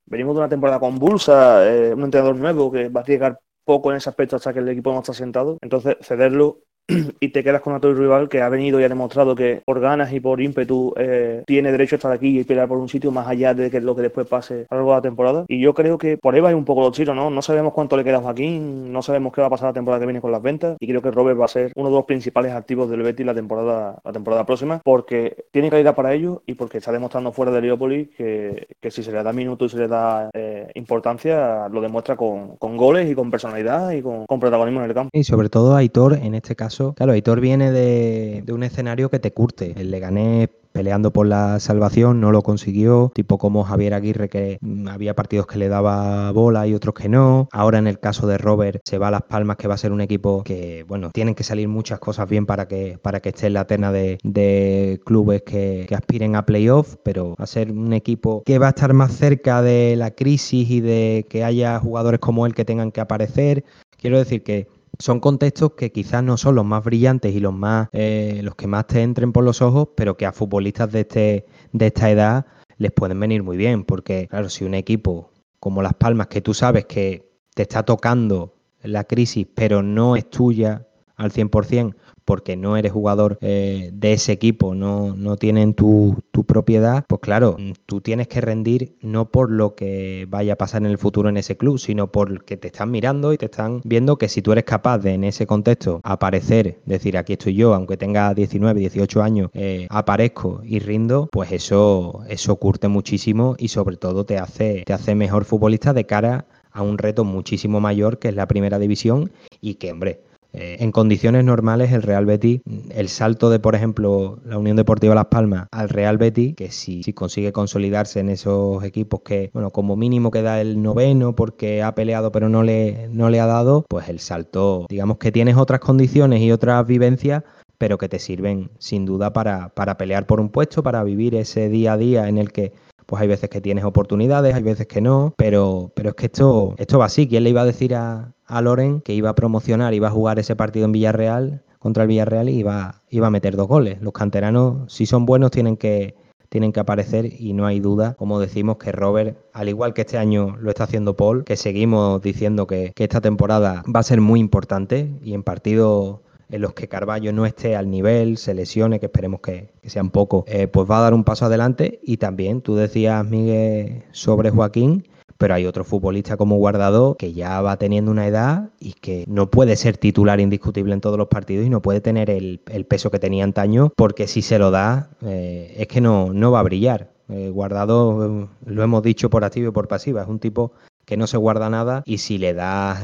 venimos de una temporada convulsa, eh, un entrenador nuevo que va a llegar poco en ese aspecto hasta que el equipo no está sentado. Entonces, cederlo y te quedas con otro rival que ha venido y ha demostrado que por ganas y por ímpetu eh, tiene derecho a estar aquí y pelear por un sitio más allá de que lo que después pase a lo largo de la temporada. Y yo creo que por ahí va un poco los tiros, ¿no? No sabemos cuánto le queda a Joaquín, no sabemos qué va a pasar la temporada que viene con las ventas y creo que Robert va a ser uno de los principales activos del Betis la temporada, la temporada próxima porque tiene calidad para ello y porque está demostrando fuera de Heliópolis que, que si se le da minutos y se le da eh, importancia lo demuestra con, con, goles y con personalidad y con protagonismo en el campo. Y sobre todo Aitor en este caso Claro, Aitor viene de, un escenario que te curte. El Leganés peleando por la salvación, no lo consiguió, tipo como Javier Aguirre que había partidos que le daba bola y otros que no. Ahora en el caso de Robert se va a Las Palmas que va a ser un equipo que, bueno, tienen que salir muchas cosas bien para que, para que esté en la terna de, clubes que, aspiren a playoff, pero a ser un equipo que va a estar más cerca de la crisis y de que haya jugadores como él que tengan que aparecer. Quiero decir que son contextos que quizás no son los más brillantes y los más eh, los que más te entren por los ojos, pero que a futbolistas de este de esta edad les pueden venir muy bien, porque claro, si un equipo como Las Palmas que tú sabes que te está tocando la crisis, pero no es tuya al 100%, porque no eres jugador eh, de ese equipo, no, no tienen tu, tu, propiedad, pues claro, tú tienes que rendir no por lo que vaya a pasar en el futuro en ese club, sino porque te están mirando y te están viendo que si tú eres capaz de en ese contexto aparecer, decir aquí estoy yo, aunque tenga 19, 18 años, eh, aparezco y rindo, pues eso, eso curte muchísimo y sobre todo te hace, te hace mejor futbolista de cara a un reto muchísimo mayor que es la primera división y que, hombre, eh, en condiciones normales, el Real Betis, el salto de, por ejemplo, la Unión Deportiva Las Palmas al Real Betis, que si, si, consigue consolidarse en esos equipos que, bueno, como mínimo queda el noveno porque ha peleado pero no le, no le ha dado, pues el salto, digamos que tienes otras condiciones y otras vivencias pero que te sirven sin duda para, para pelear por un puesto, para vivir ese día a día en el que pues hay veces que tienes oportunidades, hay veces que no, pero, pero es que esto, esto va así. ¿Quién le iba a decir a, a Loren que iba a promocionar, iba a jugar ese partido en Villarreal contra el Villarreal y iba, iba a meter dos goles? Los canteranos, si son buenos, tienen que, tienen que aparecer y no hay duda, como decimos, que Robert, al igual que este año lo está haciendo Paul, que seguimos diciendo que, que esta temporada va a ser muy importante y en partidos en los que Carballo no esté al nivel, se lesione, que esperemos que, sean pocos, eh, pues va a dar un paso adelante. Y también tú decías, Miguel, sobre Joaquín, pero hay otro futbolista como Guardado que ya va teniendo una edad y que no puede ser titular indiscutible en todos los partidos y no puede tener el, el peso que tenía antaño, porque si se lo da, eh, es que no, no va a brillar. Eh, guardado, lo hemos dicho por activa y por pasiva, es un tipo que no se guarda nada y si le das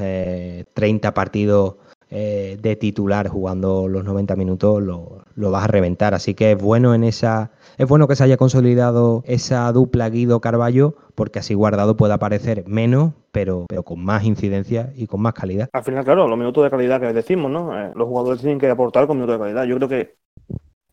30 partidos eh, de titular jugando los 90 minutos lo, lo, vas a reventar. Así que es bueno en esa. Es bueno que se haya consolidado esa dupla Guido Carballo, porque así guardado puede aparecer menos, pero, pero con más incidencia y con más calidad. Al final, claro, los minutos de calidad que decimos, ¿no? Eh, los jugadores tienen que aportar con minutos de calidad. Yo creo que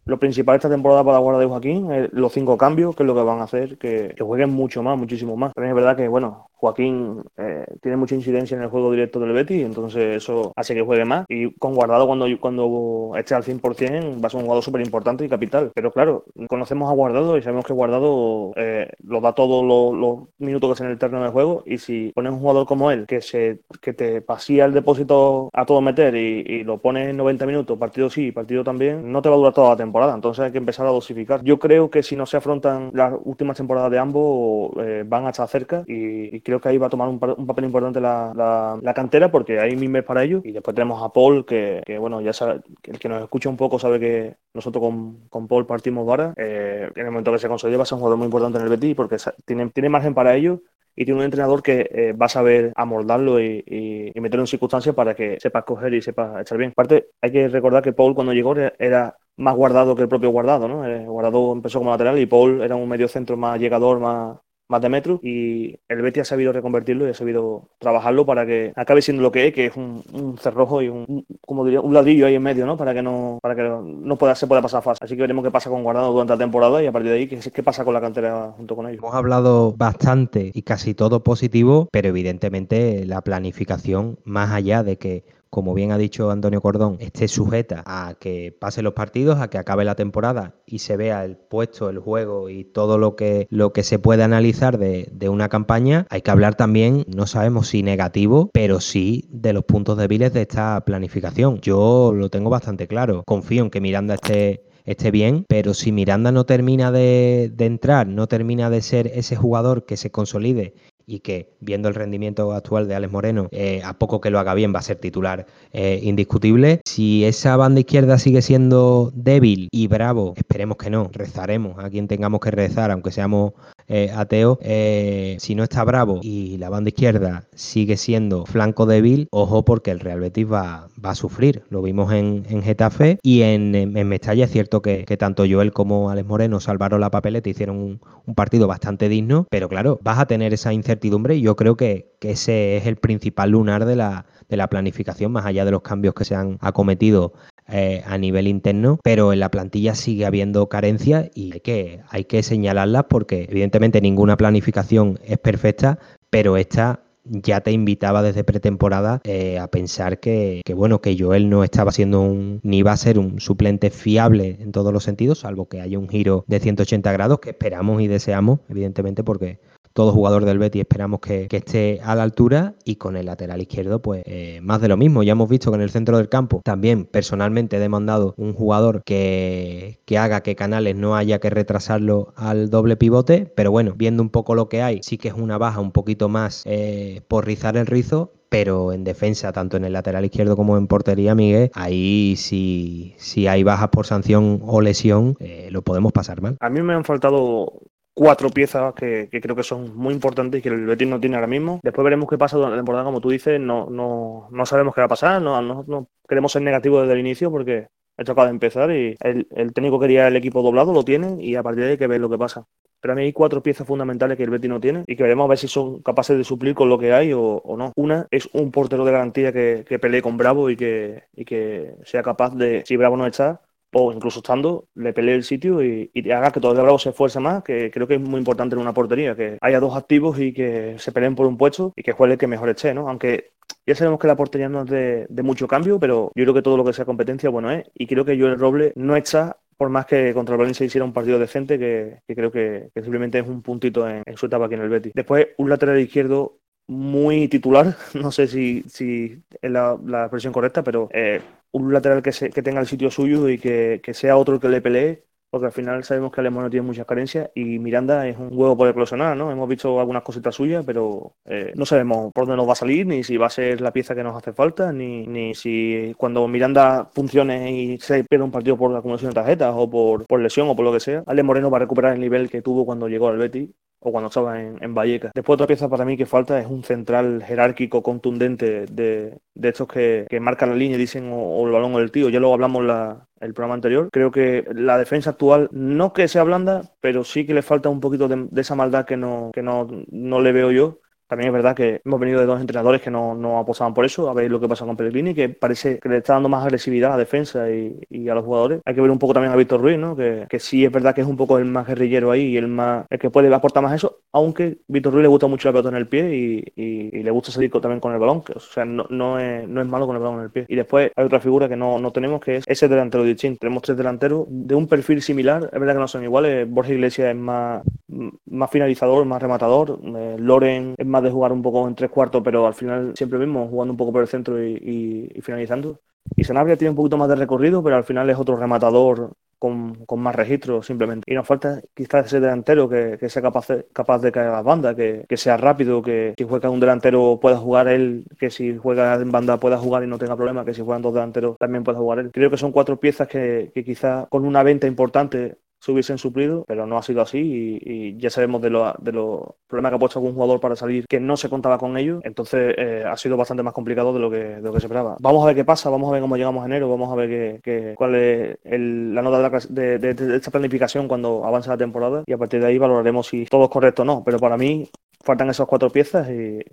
lo principal esta temporada para la guarda de Joaquín es los cinco cambios, que es lo que van a hacer que, que jueguen mucho más, muchísimo más. También es verdad que, bueno, Joaquín eh, tiene mucha incidencia en el juego directo del Betis, entonces eso hace que juegue más. Y con Guardado, cuando, cuando esté al 100%, va a ser un jugador súper importante y capital. Pero claro, conocemos a Guardado y sabemos que Guardado eh, lo da todos los, minutos que sea en el terreno de juego. Y si pones un jugador como él, que, se, que te pasía el depósito a todo meter y, lo pones en 90 minutos, partido sí, partido también, no te va a durar toda la temporada. Entonces hay que empezar a dosificar. Yo creo que si no se afrontan las últimas temporadas de ambos, eh, van a estar cerca y, creo que ahí va a tomar un, papel importante la, cantera porque hay mimes para ello. Y después tenemos a Paul, que, bueno, ya sabe, el que nos escucha un poco sabe que nosotros con, con Paul partimos vara. Eh, en el momento que se consolide va a ser un jugador muy importante en el Betis porque tiene, tiene margen para ello y tiene un entrenador que eh, va a saber amoldarlo y, meterlo en circunstancias para que sepa escoger y sepa echar bien. Aparte, hay que recordar que Paul cuando llegó era más guardado que el propio guardado, ¿no? Eh, guardado empezó como lateral y Paul era un medio centro más llegador, más, más de metro y el Betis ha sabido reconvertirlo y ha sabido trabajarlo para que acabe siendo lo que es, que es un, cerrojo y un, como diría, un ladrillo ahí en medio, ¿no? Para que no, para que no pueda, se pueda pasar fácil. Así que veremos qué pasa con Guardado durante la temporada y a partir de ahí qué, qué pasa con la cantera junto con ellos. Hemos hablado bastante y casi todo positivo, pero evidentemente la planificación, más allá de que como bien ha dicho Antonio Cordón, esté sujeta a que pasen los partidos, a que acabe la temporada y se vea el puesto, el juego y todo lo que, lo que se puede analizar de, una campaña, hay que hablar también, no sabemos si negativo, pero sí de los puntos débiles de esta planificación. Yo lo tengo bastante claro. Confío en que Miranda esté esté bien, pero si Miranda no termina de, de, entrar, no termina de ser ese jugador que se consolide y que viendo el rendimiento actual de Alex Moreno, eh, a poco que lo haga bien va a ser titular eh, indiscutible. Si esa banda izquierda sigue siendo débil y bravo, esperemos que no, rezaremos a quien tengamos que rezar, aunque seamos eh, ateos. si no está bravo y la banda izquierda sigue siendo flanco débil, ojo porque el Real Betis va, va a sufrir. Lo vimos en, Getafe y en, en, Mestalla. Es cierto que, tanto Joel como Alex Moreno salvaron la papeleta, hicieron un, partido bastante digno, pero claro, vas a tener esa incertidumbre y yo creo que, ese es el principal lunar de la, de la planificación, más allá de los cambios que se han acometido eh, a nivel interno, pero en la plantilla sigue habiendo carencias y hay que, hay que señalarlas porque evidentemente ninguna planificación es perfecta, pero esta ya te invitaba desde pretemporada eh, a pensar que, bueno, que Joel no estaba siendo un, ni va a ser un suplente fiable en todos los sentidos, salvo que haya un giro de 180 grados que esperamos y deseamos, evidentemente, porque todo jugador del Betis esperamos que, esté a la altura y con el lateral izquierdo pues eh, más de lo mismo. Ya hemos visto que en el centro del campo también personalmente he demandado un jugador que, haga que Canales no haya que retrasarlo al doble pivote, pero bueno, viendo un poco lo que hay, sí que es una baja un poquito más eh, por rizar el rizo, pero en defensa, tanto en el lateral izquierdo como en portería, Miguel, ahí si, si hay bajas por sanción o lesión, eh, lo podemos pasar mal. A mí me han faltado cuatro piezas que, creo que son muy importantes y que el Betis no tiene ahora mismo. Después veremos qué pasa durante la temporada, como tú dices, no, no, no sabemos qué va a pasar, no, no, queremos ser negativos desde el inicio porque esto acaba de empezar y el, técnico quería el equipo doblado, lo tiene y a partir de ahí hay que ver lo que pasa. Pero a mí hay cuatro piezas fundamentales que el Betis no tiene y que veremos a ver si son capaces de suplir con lo que hay o, no. Una es un portero de garantía que, que pelee con Bravo y que, y que sea capaz de, si Bravo no está, o incluso estando, le pelee el sitio y, haga que todavía Bravo se esfuerce más, que creo que es muy importante en una portería, que haya dos activos y que se peleen por un puesto y que juegue el que mejor esté, ¿no? Aunque ya sabemos que la portería no es de, mucho cambio, pero yo creo que todo lo que sea competencia, bueno es. Y creo que Joel Roble no está por más que contra el Valencia hiciera un partido decente, que, creo que, simplemente es un puntito en, su etapa aquí en el Betis. Después, un lateral izquierdo muy titular, no sé si, si es la, expresión correcta, pero eh, un lateral que, se, que tenga el sitio suyo y que, que, sea otro que le pelee, porque al final sabemos que Alemán tiene muchas carencias y Miranda es un huevo por eclosionar, ¿no? Hemos visto algunas cositas suyas, pero eh, no sabemos por dónde nos va a salir, ni si va a ser la pieza que nos hace falta, ni, ni si cuando Miranda funcione y se pierde un partido por la acumulación de tarjetas o por, por lesión o por lo que sea, Ale Moreno va a recuperar el nivel que tuvo cuando llegó al Betis o cuando estaba en, en, Vallecas. Después otra pieza para mí que falta es un central jerárquico contundente de, de estos que, que, marcan la línea y dicen o, el balón o el tío. Ya luego hablamos la, el programa anterior. Creo que la defensa actual, no que sea blanda, pero sí que le falta un poquito de, de esa maldad que no, que no, no le veo yo también es verdad que hemos venido de dos entrenadores que no, no apostaban por eso. A ver lo que pasa con Pellegrini, que parece que le está dando más agresividad a la defensa y, a los jugadores. Hay que ver un poco también a Víctor Ruiz, ¿no? Que, que, sí es verdad que es un poco el más guerrillero ahí y el más el que puede aportar más eso. aunque Víctor Ruiz le gusta mucho la pelota en el pie y, le gusta salir también con el balón, que, o sea, no, no, es, no es malo con el balón en el pie. Y después hay otra figura que no, no tenemos, que es ese delantero distinto. Tenemos tres delanteros de un perfil similar, es verdad que no son iguales, Borja Iglesias es más, más finalizador, más rematador, eh, Loren es más de jugar un poco en tres cuartos, pero al final siempre mismo jugando un poco por el centro y, finalizando. Y Sanabria tiene un poquito más de recorrido, pero al final es otro rematador con, más registros simplemente. Y nos falta quizás ese delantero que, sea capaz capaz de caer a las bandas, que, sea rápido, que si juega un delantero pueda jugar él, que si juega en banda pueda jugar y no tenga problema, que si juegan dos delanteros también pueda jugar él. Creo que son cuatro piezas que, que quizás con una venta importante se hubiesen suplido, pero no ha sido así y, ya sabemos de los de problemas que ha puesto algún jugador para salir que no se contaba con ellos, entonces eh, ha sido bastante más complicado de lo, que, de lo que se esperaba. Vamos a ver qué pasa, vamos a ver cómo llegamos a enero, vamos a ver qué, cuál es la nota de, de, esta planificación cuando avance la temporada y a partir de ahí valoraremos si todo es correcto o no, pero para mí faltan esas cuatro piezas y,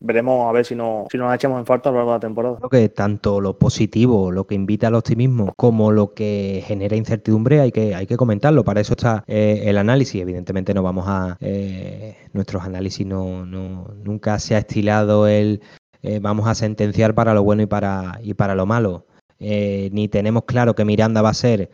veremos a ver si, no, si nos echamos en falta a lo largo de la temporada. Creo que tanto lo positivo, lo que invita al optimismo, como lo que genera incertidumbre, hay que, hay que comentarlo. Para eso está eh, el análisis. Evidentemente no vamos a... Eh, nuestros análisis no, nunca se ha estilado el... Eh, vamos a sentenciar para lo bueno y para, y para lo malo. ni tenemos claro que Miranda va a ser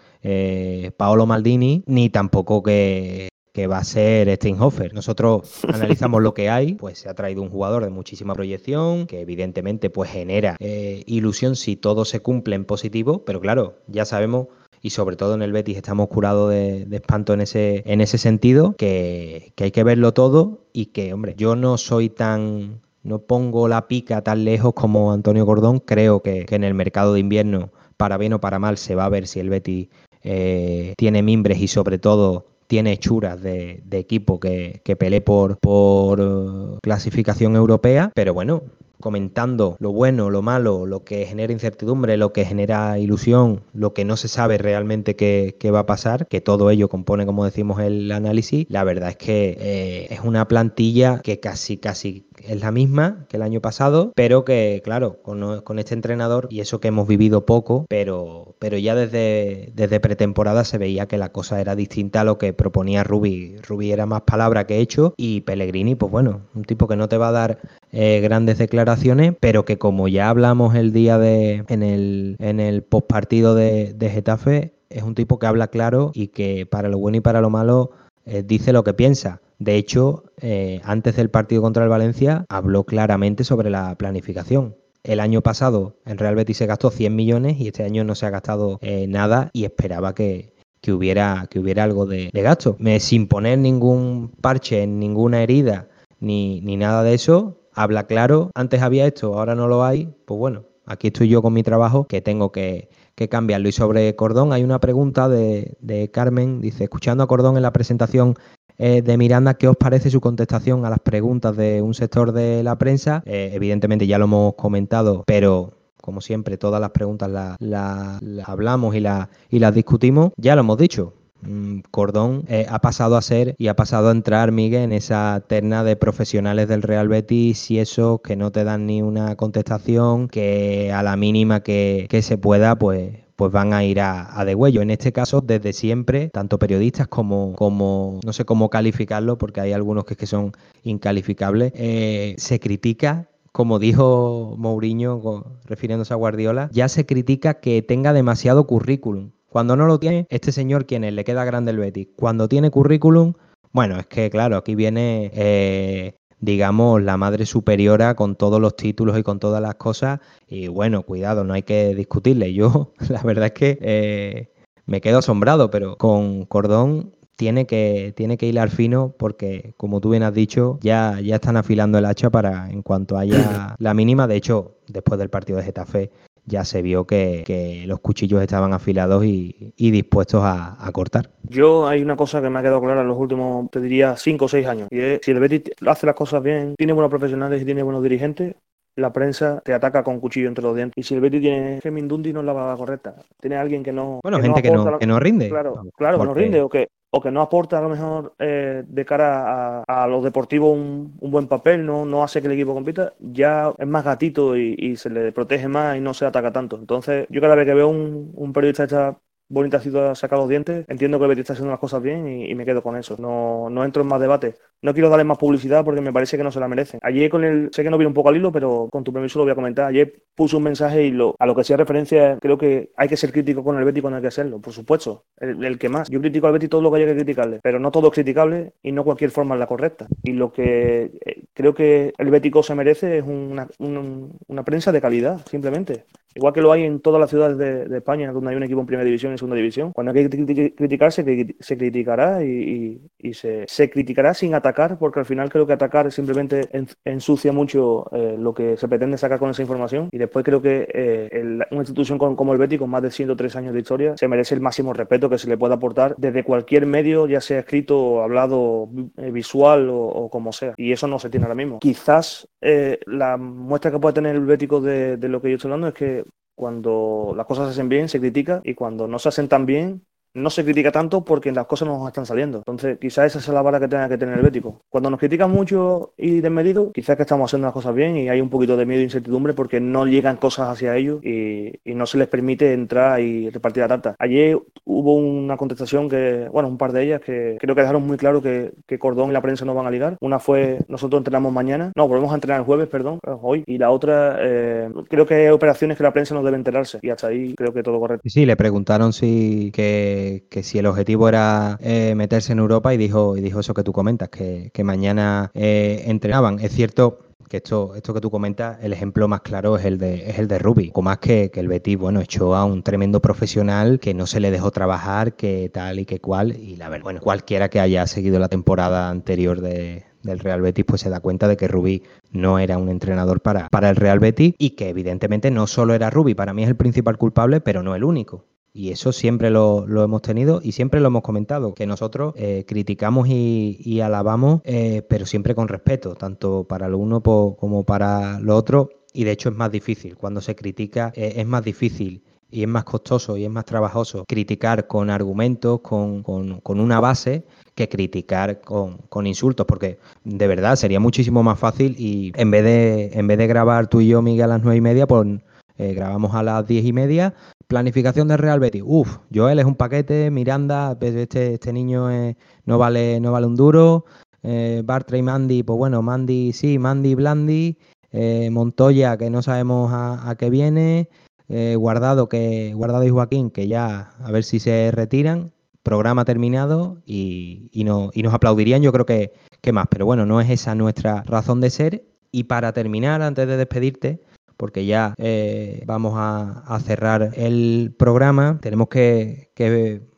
Paolo Maldini, ni tampoco que, que va a ser Steinhofer. Nosotros analizamos lo que hay, pues se ha traído un jugador de muchísima proyección, que evidentemente pues genera eh, ilusión si todo se cumple en positivo, pero claro, ya sabemos y sobre todo en el Betis estamos curados de, espanto en ese, en ese sentido, que, hay que verlo todo y que, hombre, yo no soy tan... No pongo la pica tan lejos como Antonio Gordón. Creo que, en el mercado de invierno, para bien o para mal, se va a ver si el Betis eh, tiene mimbres y sobre todo tiene hechuras de, equipo que, que pelee por, por eh, clasificación europea, pero bueno, comentando lo bueno, lo malo, lo que genera incertidumbre, lo que genera ilusión, lo que no se sabe realmente qué, va a pasar, que todo ello compone, como decimos, el análisis, la verdad es que eh, es una plantilla que casi, casi es la misma que el año pasado, pero que, claro, con, este entrenador y eso que hemos vivido poco, pero, pero ya desde, desde pretemporada se veía que la cosa era distinta a lo que proponía Rubi. Rubi era más palabra que hecho y Pellegrini, pues bueno, un tipo que no te va a dar eh, grandes declaraciones, pero que como ya hablamos el día de en el, en el postpartido de, de Getafe, es un tipo que habla claro y que para lo bueno y para lo malo eh, dice lo que piensa. De hecho, eh, antes del partido contra el Valencia habló claramente sobre la planificación. El año pasado en Real Betis se gastó 100 millones y este año no se ha gastado eh, nada y esperaba que, hubiera, que hubiera algo de, gasto. sin poner ningún parche en ninguna herida ni, ni nada de eso, habla claro. Antes había esto, ahora no lo hay. Pues bueno, aquí estoy yo con mi trabajo que tengo que, que cambiarlo. Y sobre Cordón hay una pregunta de, de, Carmen, dice, escuchando a Cordón en la presentación eh, de Miranda, ¿qué os parece su contestación a las preguntas de un sector de la prensa? Eh, evidentemente ya lo hemos comentado, pero como siempre, todas las preguntas las, hablamos y, y las discutimos. Ya lo hemos dicho, Cordón eh, ha pasado a ser y ha pasado a entrar, Miguel, en esa terna de profesionales del Real Betis y eso que no te dan ni una contestación, que a la mínima que, que se pueda, pues pues van a ir a, a degüello. En este caso, desde siempre, tanto periodistas como, como no sé cómo calificarlo, porque hay algunos que, que son incalificables, eh, se critica como dijo Mourinho refiriéndose a Guardiola, ya se critica que tenga demasiado currículum. Cuando no lo tiene, este señor, quien es, le queda grande el Betis. Cuando tiene currículum, bueno, es que claro, aquí viene eh, digamos, la madre superiora con todos los títulos y con todas las cosas. Y bueno, cuidado, no hay que discutirle. Yo, la verdad es que eh, me quedo asombrado, pero con Cordón tiene que, tiene que hilar fino porque, como tú bien has dicho, ya, ya están afilando el hacha para en cuanto haya la mínima. De hecho, después del partido de Getafe, ya se vio que, los cuchillos estaban afilados y, dispuestos a, cortar. Yo hay una cosa que me ha quedado clara en los últimos, te diría, cinco o seis años. Y es, si el Betis hace las cosas bien, tiene buenos profesionales y tiene buenos dirigentes, la prensa te ataca con cuchillo entre los dientes. Y si el Betis tiene Dundi no es la correcta. Tiene alguien que no. Bueno, gente que, no, que no rinde. Claro, claro, que no rinde. O que, o que no aporta a lo mejor eh, de cara a, los deportivos un, buen papel, no, no hace que el equipo compita, ya es más gatito y, se le protege más y no se ataca tanto. Entonces, yo cada vez que veo un, periodista bonita sido sacar los dientes. Entiendo que el Betis está haciendo las cosas bien y, me quedo con eso. No, no entro en más debate. No quiero darle más publicidad porque me parece que no se la merecen. Ayer con el, sé que no viene un poco al hilo, pero con tu permiso lo voy a comentar. Ayer puse un mensaje y lo, a lo que hacía referencia, creo que hay que ser crítico con el Betis cuando hay que hacerlo, por supuesto. El, que más. Yo critico al Betis todo lo que haya que criticarle, pero no todo es criticable y no cualquier forma es la correcta. Y lo que eh, creo que el Bético se merece es una, una prensa de calidad, simplemente. Igual que lo hay en todas las ciudades de, España, donde hay un equipo en primera división y segunda división. Cuando hay que criticar, se, criticará y, se, criticará sin atacar, porque al final creo que atacar simplemente ensucia mucho eh, lo que se pretende sacar con esa información. Y después creo que eh, una institución como el Betis, con más de 103 años de historia, se merece el máximo respeto que se le pueda aportar desde cualquier medio, ya sea escrito, hablado, eh, visual o, como sea. Y eso no se tiene ahora mismo. Quizás la muestra que puede tener el Bético de, de lo que yo estoy hablando es que cuando las cosas se hacen bien se critica y cuando no se hacen tan bien no se critica tanto porque las cosas no nos están saliendo. Entonces, quizás esa es la vara que tenga que tener el Bético. Cuando nos critican mucho y desmedido, quizás que estamos haciendo las cosas bien y hay un poquito de miedo e incertidumbre porque no llegan cosas hacia ellos y, no se les permite entrar y repartir la tarta. Ayer hubo una contestación que, bueno, un par de ellas que creo que dejaron muy claro que, Cordón y la prensa no van a ligar. Una fue, nosotros entrenamos mañana, no, volvemos a entrenar el jueves, perdón, hoy. Y la otra, eh, creo que hay operaciones que la prensa no debe enterarse. Y hasta ahí creo que todo correcto. Sí, le preguntaron si que que, si el objetivo era eh, meterse en Europa y dijo, y dijo eso que tú comentas, que, mañana eh, entrenaban. Es cierto que esto, esto que tú comentas, el ejemplo más claro es el de, es el de Ruby. Como más que, que, el Betis, bueno, echó a un tremendo profesional que no se le dejó trabajar, que tal y que cual. Y la verdad, bueno, cualquiera que haya seguido la temporada anterior de, del Real Betis, pues se da cuenta de que Rubí no era un entrenador para, para el Real Betis y que evidentemente no solo era Rubí, para mí es el principal culpable, pero no el único. Y eso siempre lo, hemos tenido y siempre lo hemos comentado, que nosotros eh, criticamos y, alabamos, eh, pero siempre con respeto, tanto para lo uno como para lo otro. Y de hecho es más difícil, cuando se critica eh, es más difícil y es más costoso y es más trabajoso criticar con argumentos, con, una base, que criticar con, insultos, porque de verdad sería muchísimo más fácil y en vez de, en vez de grabar tú y yo, Miguel, a las nueve y media, pues grabamos a las diez y media, Planificación del Real Betis. Uf, Joel es un paquete, Miranda, pues este, este niño no, vale, no vale un duro. Eh, Bartra y Mandy, pues bueno, Mandy sí, Mandy Blandi. Eh, Montoya, que no sabemos a, qué viene. Eh, guardado, que, Guardado y Joaquín, que ya a ver si se retiran. Programa terminado y, no, y nos aplaudirían, yo creo que, que más. Pero bueno, no es esa nuestra razón de ser. Y para terminar, antes de despedirte, porque ya eh, vamos a, cerrar el programa. Tenemos que,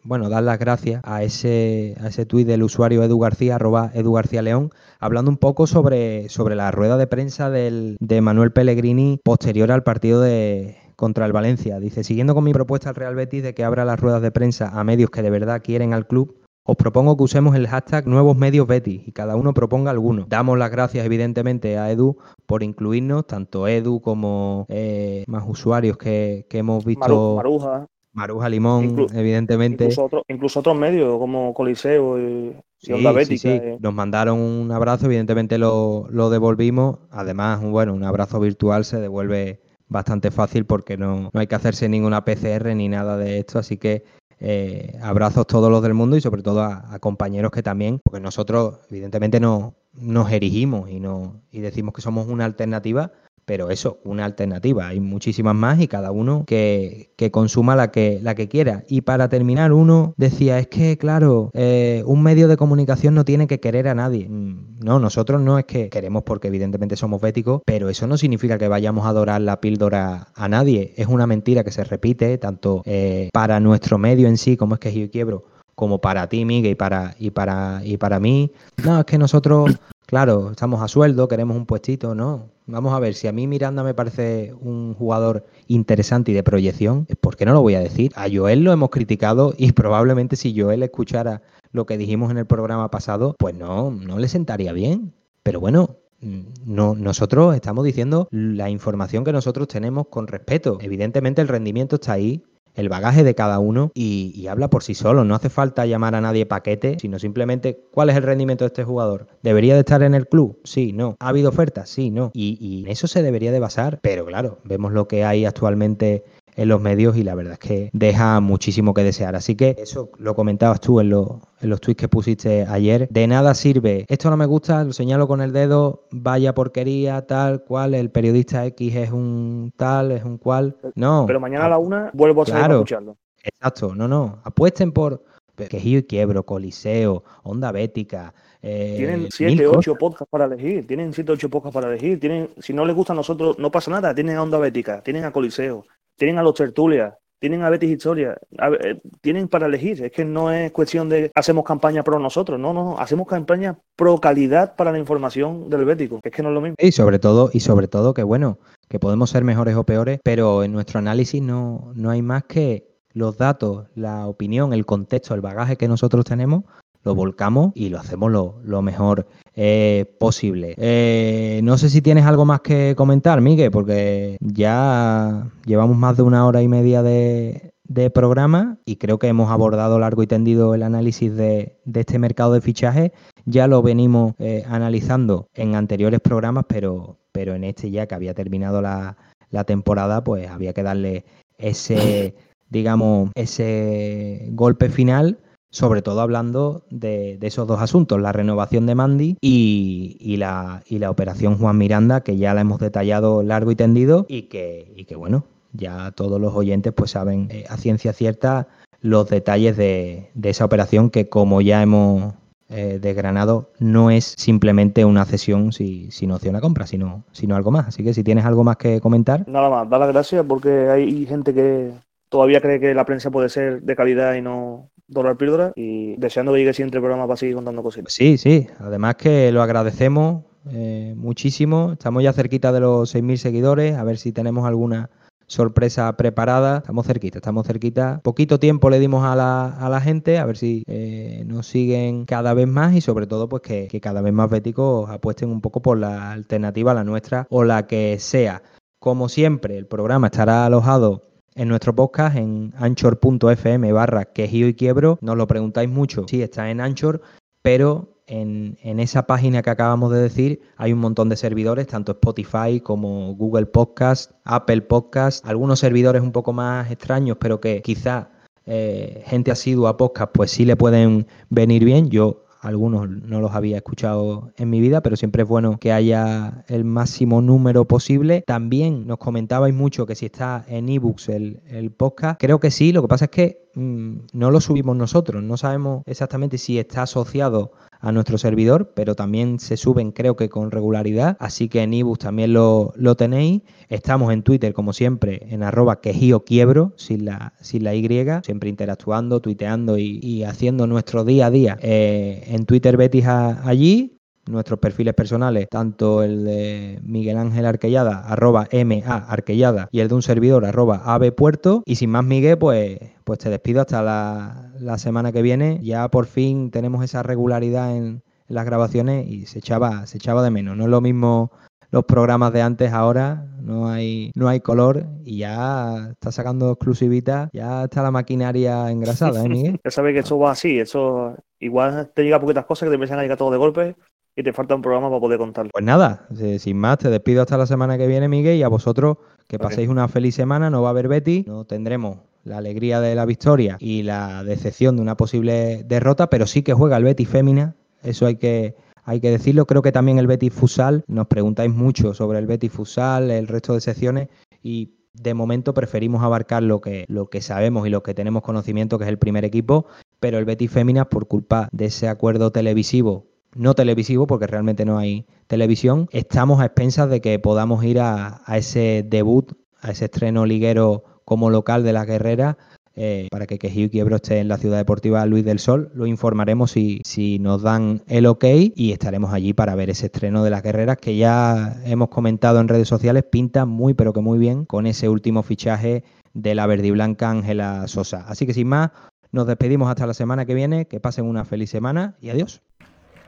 bueno, dar las gracias a ese, a ese tuit del usuario Edu García, arroba Edu García León, hablando un poco sobre, sobre la rueda de prensa del, de Manuel Pellegrini posterior al partido de, contra el Valencia. Dice, siguiendo con mi propuesta al Real Betis de que abra las ruedas de prensa a medios que de verdad quieren al club, os propongo que usemos el hashtag Nuevos Medios Betis y cada uno proponga alguno. Damos las gracias evidentemente a Edu por incluirnos, tanto Edu como eh, más usuarios que, hemos visto. Maruja. Maruja Limón, evidentemente. Incluso, otros medios como Coliseo y, Onda Bética. Eh. Nos mandaron un abrazo, evidentemente lo, devolvimos. Además, bueno, un abrazo virtual se devuelve bastante fácil porque no, no hay que hacerse ninguna PCR ni nada de esto, así que eh, abrazos todos los del mundo y sobre todo a, compañeros que también, porque nosotros evidentemente no, nos erigimos y, no, y decimos que somos una alternativa, pero eso, una alternativa. Hay muchísimas más y cada uno que, consuma la que, la que quiera. Y para terminar, uno decía, es que, claro, eh, un medio de comunicación no tiene que querer a nadie. Mm, no, nosotros no es que queremos porque evidentemente somos béticos, pero eso no significa que vayamos a adorar la píldora a nadie. Es una mentira que se repite tanto eh, para nuestro medio en sí, como es que yo quiebro, como para ti, Miguel, y para, y para, y para mí. No, es que nosotros, claro, estamos a sueldo, queremos un puestito, no. Vamos a ver, si a mí Miranda me parece un jugador interesante y de proyección, ¿por qué no lo voy a decir? A Joel lo hemos criticado y probablemente si Joel escuchara lo que dijimos en el programa pasado, pues no, no le sentaría bien. Pero bueno, mm, no, nosotros estamos diciendo la información que nosotros tenemos con respeto. Evidentemente el rendimiento está ahí, el bagaje de cada uno y, habla por sí solo. No hace falta llamar a nadie paquete, sino simplemente cuál es el rendimiento de este jugador. ¿Debería de estar en el club? Sí, no. ¿Ha habido ofertas? Sí, no. Y, y en eso se debería de basar. Pero claro, vemos lo que hay actualmente en los medios y la verdad es que deja muchísimo que desear. Así que eso lo comentabas tú en, en los tweets que pusiste ayer. De nada sirve, esto no me gusta, lo señalo con el dedo, vaya porquería, tal cual, el periodista X es un tal, es un cual. No. Pero mañana a la una vuelvo a salir a escucharlo. Exacto, no, no. Apuesten por Quejío y Quiebro, Coliseo, Onda Bética. Eh, tienen 7, 8 podcasts para elegir. Tienen 7, 8 podcasts para elegir. Tienen, si no les gusta a nosotros, no pasa nada. Tienen a Onda Bética, tienen a Coliseo, tienen a los Tertulias, tienen a Betis Historia, eh, tienen para elegir. Es que no es cuestión de hacemos campaña pro nosotros, no, no, hacemos campaña pro calidad para la información del Bético, es que no es lo mismo. Y sobre todo, y sobre todo que bueno, que podemos ser mejores o peores, pero en nuestro análisis no, no hay más que los datos, la opinión, el contexto, el bagaje que nosotros tenemos, lo volcamos y lo hacemos lo, mejor eh, posible. Eh, no sé si tienes algo más que comentar, Miguel, porque ya llevamos más de una hora y media de, programa y creo que hemos abordado largo y tendido el análisis de, este mercado de fichaje. Ya lo venimos eh, analizando en anteriores programas, pero, pero en este ya que había terminado la, la temporada, pues había que darle ese digamos, ese golpe final, sobre todo hablando de, esos dos asuntos, la renovación de Mandy y, la, operación Juan Miranda, que ya la hemos detallado largo y tendido y que, y que bueno, ya todos los oyentes pues saben eh, a ciencia cierta los detalles de, esa operación que como ya hemos eh, desgranado no es simplemente una cesión si, sin opción a compra, sino, sino algo más. Así que si tienes algo más que comentar. Nada más, da las gracias porque hay gente que, todavía cree que la prensa puede ser de calidad y no dólar píldora y deseando que llegue siempre el programa para seguir contando cositas. Sí, sí, además que lo agradecemos eh, muchísimo, estamos ya cerquita de los 6.000 seguidores, a ver si tenemos alguna sorpresa preparada, estamos cerquita, estamos cerquita, poquito tiempo le dimos a la, a la gente, a ver si eh, nos siguen cada vez más y sobre todo pues que, que cada vez más béticos apuesten un poco por la alternativa, la nuestra o la que sea. Como siempre, el programa estará alojado en nuestro podcast en anchor.fm barra quejío y quiebro. Nos lo preguntáis mucho. Sí, está en Anchor, pero en, esa página que acabamos de decir hay un montón de servidores, tanto Spotify como Google Podcast, Apple Podcast, algunos servidores un poco más extraños, pero que quizá eh, gente asidua a podcast pues sí le pueden venir bien. Yo algunos no los había escuchado en mi vida, pero siempre es bueno que haya el máximo número posible. También nos comentabais mucho que si está en ebooks el, el podcast, creo que sí, lo que pasa es que mm, no lo subimos nosotros, no sabemos exactamente si está asociado a nuestro servidor, pero también se suben creo que con regularidad, así que en ebooks también lo, tenéis. Estamos en Twitter, como siempre, en arroba quejío quiebro, sin la, sin la Y, siempre interactuando, tuiteando y, haciendo nuestro día a día eh, en Twitter Betis allí nuestros perfiles personales, tanto el de Miguel Ángel Arquellada, arroba MA Arquellada, y el de un servidor, arroba AB Puerto. Y sin más, Miguel, pues, pues te despido hasta la, semana que viene. Ya por fin tenemos esa regularidad en, las grabaciones y se echaba, se echaba de menos. No es lo mismo los programas de antes ahora, no hay, no hay color y ya está sacando exclusivitas, ya está la maquinaria engrasada, ¿eh, Miguel? ya sabes que eso va así, eso igual te llega poquitas cosas que te empiezan a llegar todo de golpe y te falta un programa para poder contarlo. Pues nada, sin más, te despido hasta la semana que viene, Miguel, y a vosotros que paséis una feliz semana, no va a haber Betty, no tendremos la alegría de la victoria y la decepción de una posible derrota, pero sí que juega el Betty Fémina, eso hay que, hay que decirlo. Creo que también el Betty Fusal, nos preguntáis mucho sobre el Betty Fusal, el resto de secciones, y de momento preferimos abarcar lo que, lo que sabemos y lo que tenemos conocimiento, que es el primer equipo, pero el Betty Fémina, por culpa de ese acuerdo televisivo no televisivo, porque realmente no hay televisión, estamos a expensas de que podamos ir a, ese debut, a ese estreno liguero como local de la guerrera. Eh, para que Quejío y Quiebro esté en la ciudad deportiva Luis del Sol. Lo informaremos si, si nos dan el ok y estaremos allí para ver ese estreno de las guerreras que ya hemos comentado en redes sociales. Pinta muy, pero que muy bien con ese último fichaje de la verde y blanca Ángela Sosa. Así que sin más, nos despedimos hasta la semana que viene. Que pasen una feliz semana y adiós.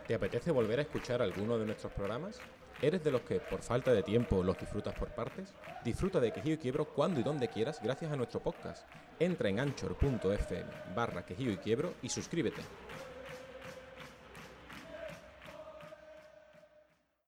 ¿Te apetece volver a escuchar alguno de nuestros programas? ¿Eres de los que por falta de tiempo los disfrutas por partes? Disfruta de Quejío y Quiebro cuando y donde quieras gracias a nuestro podcast. Entra en anchor.fm barra Quejío y Quiebro y suscríbete.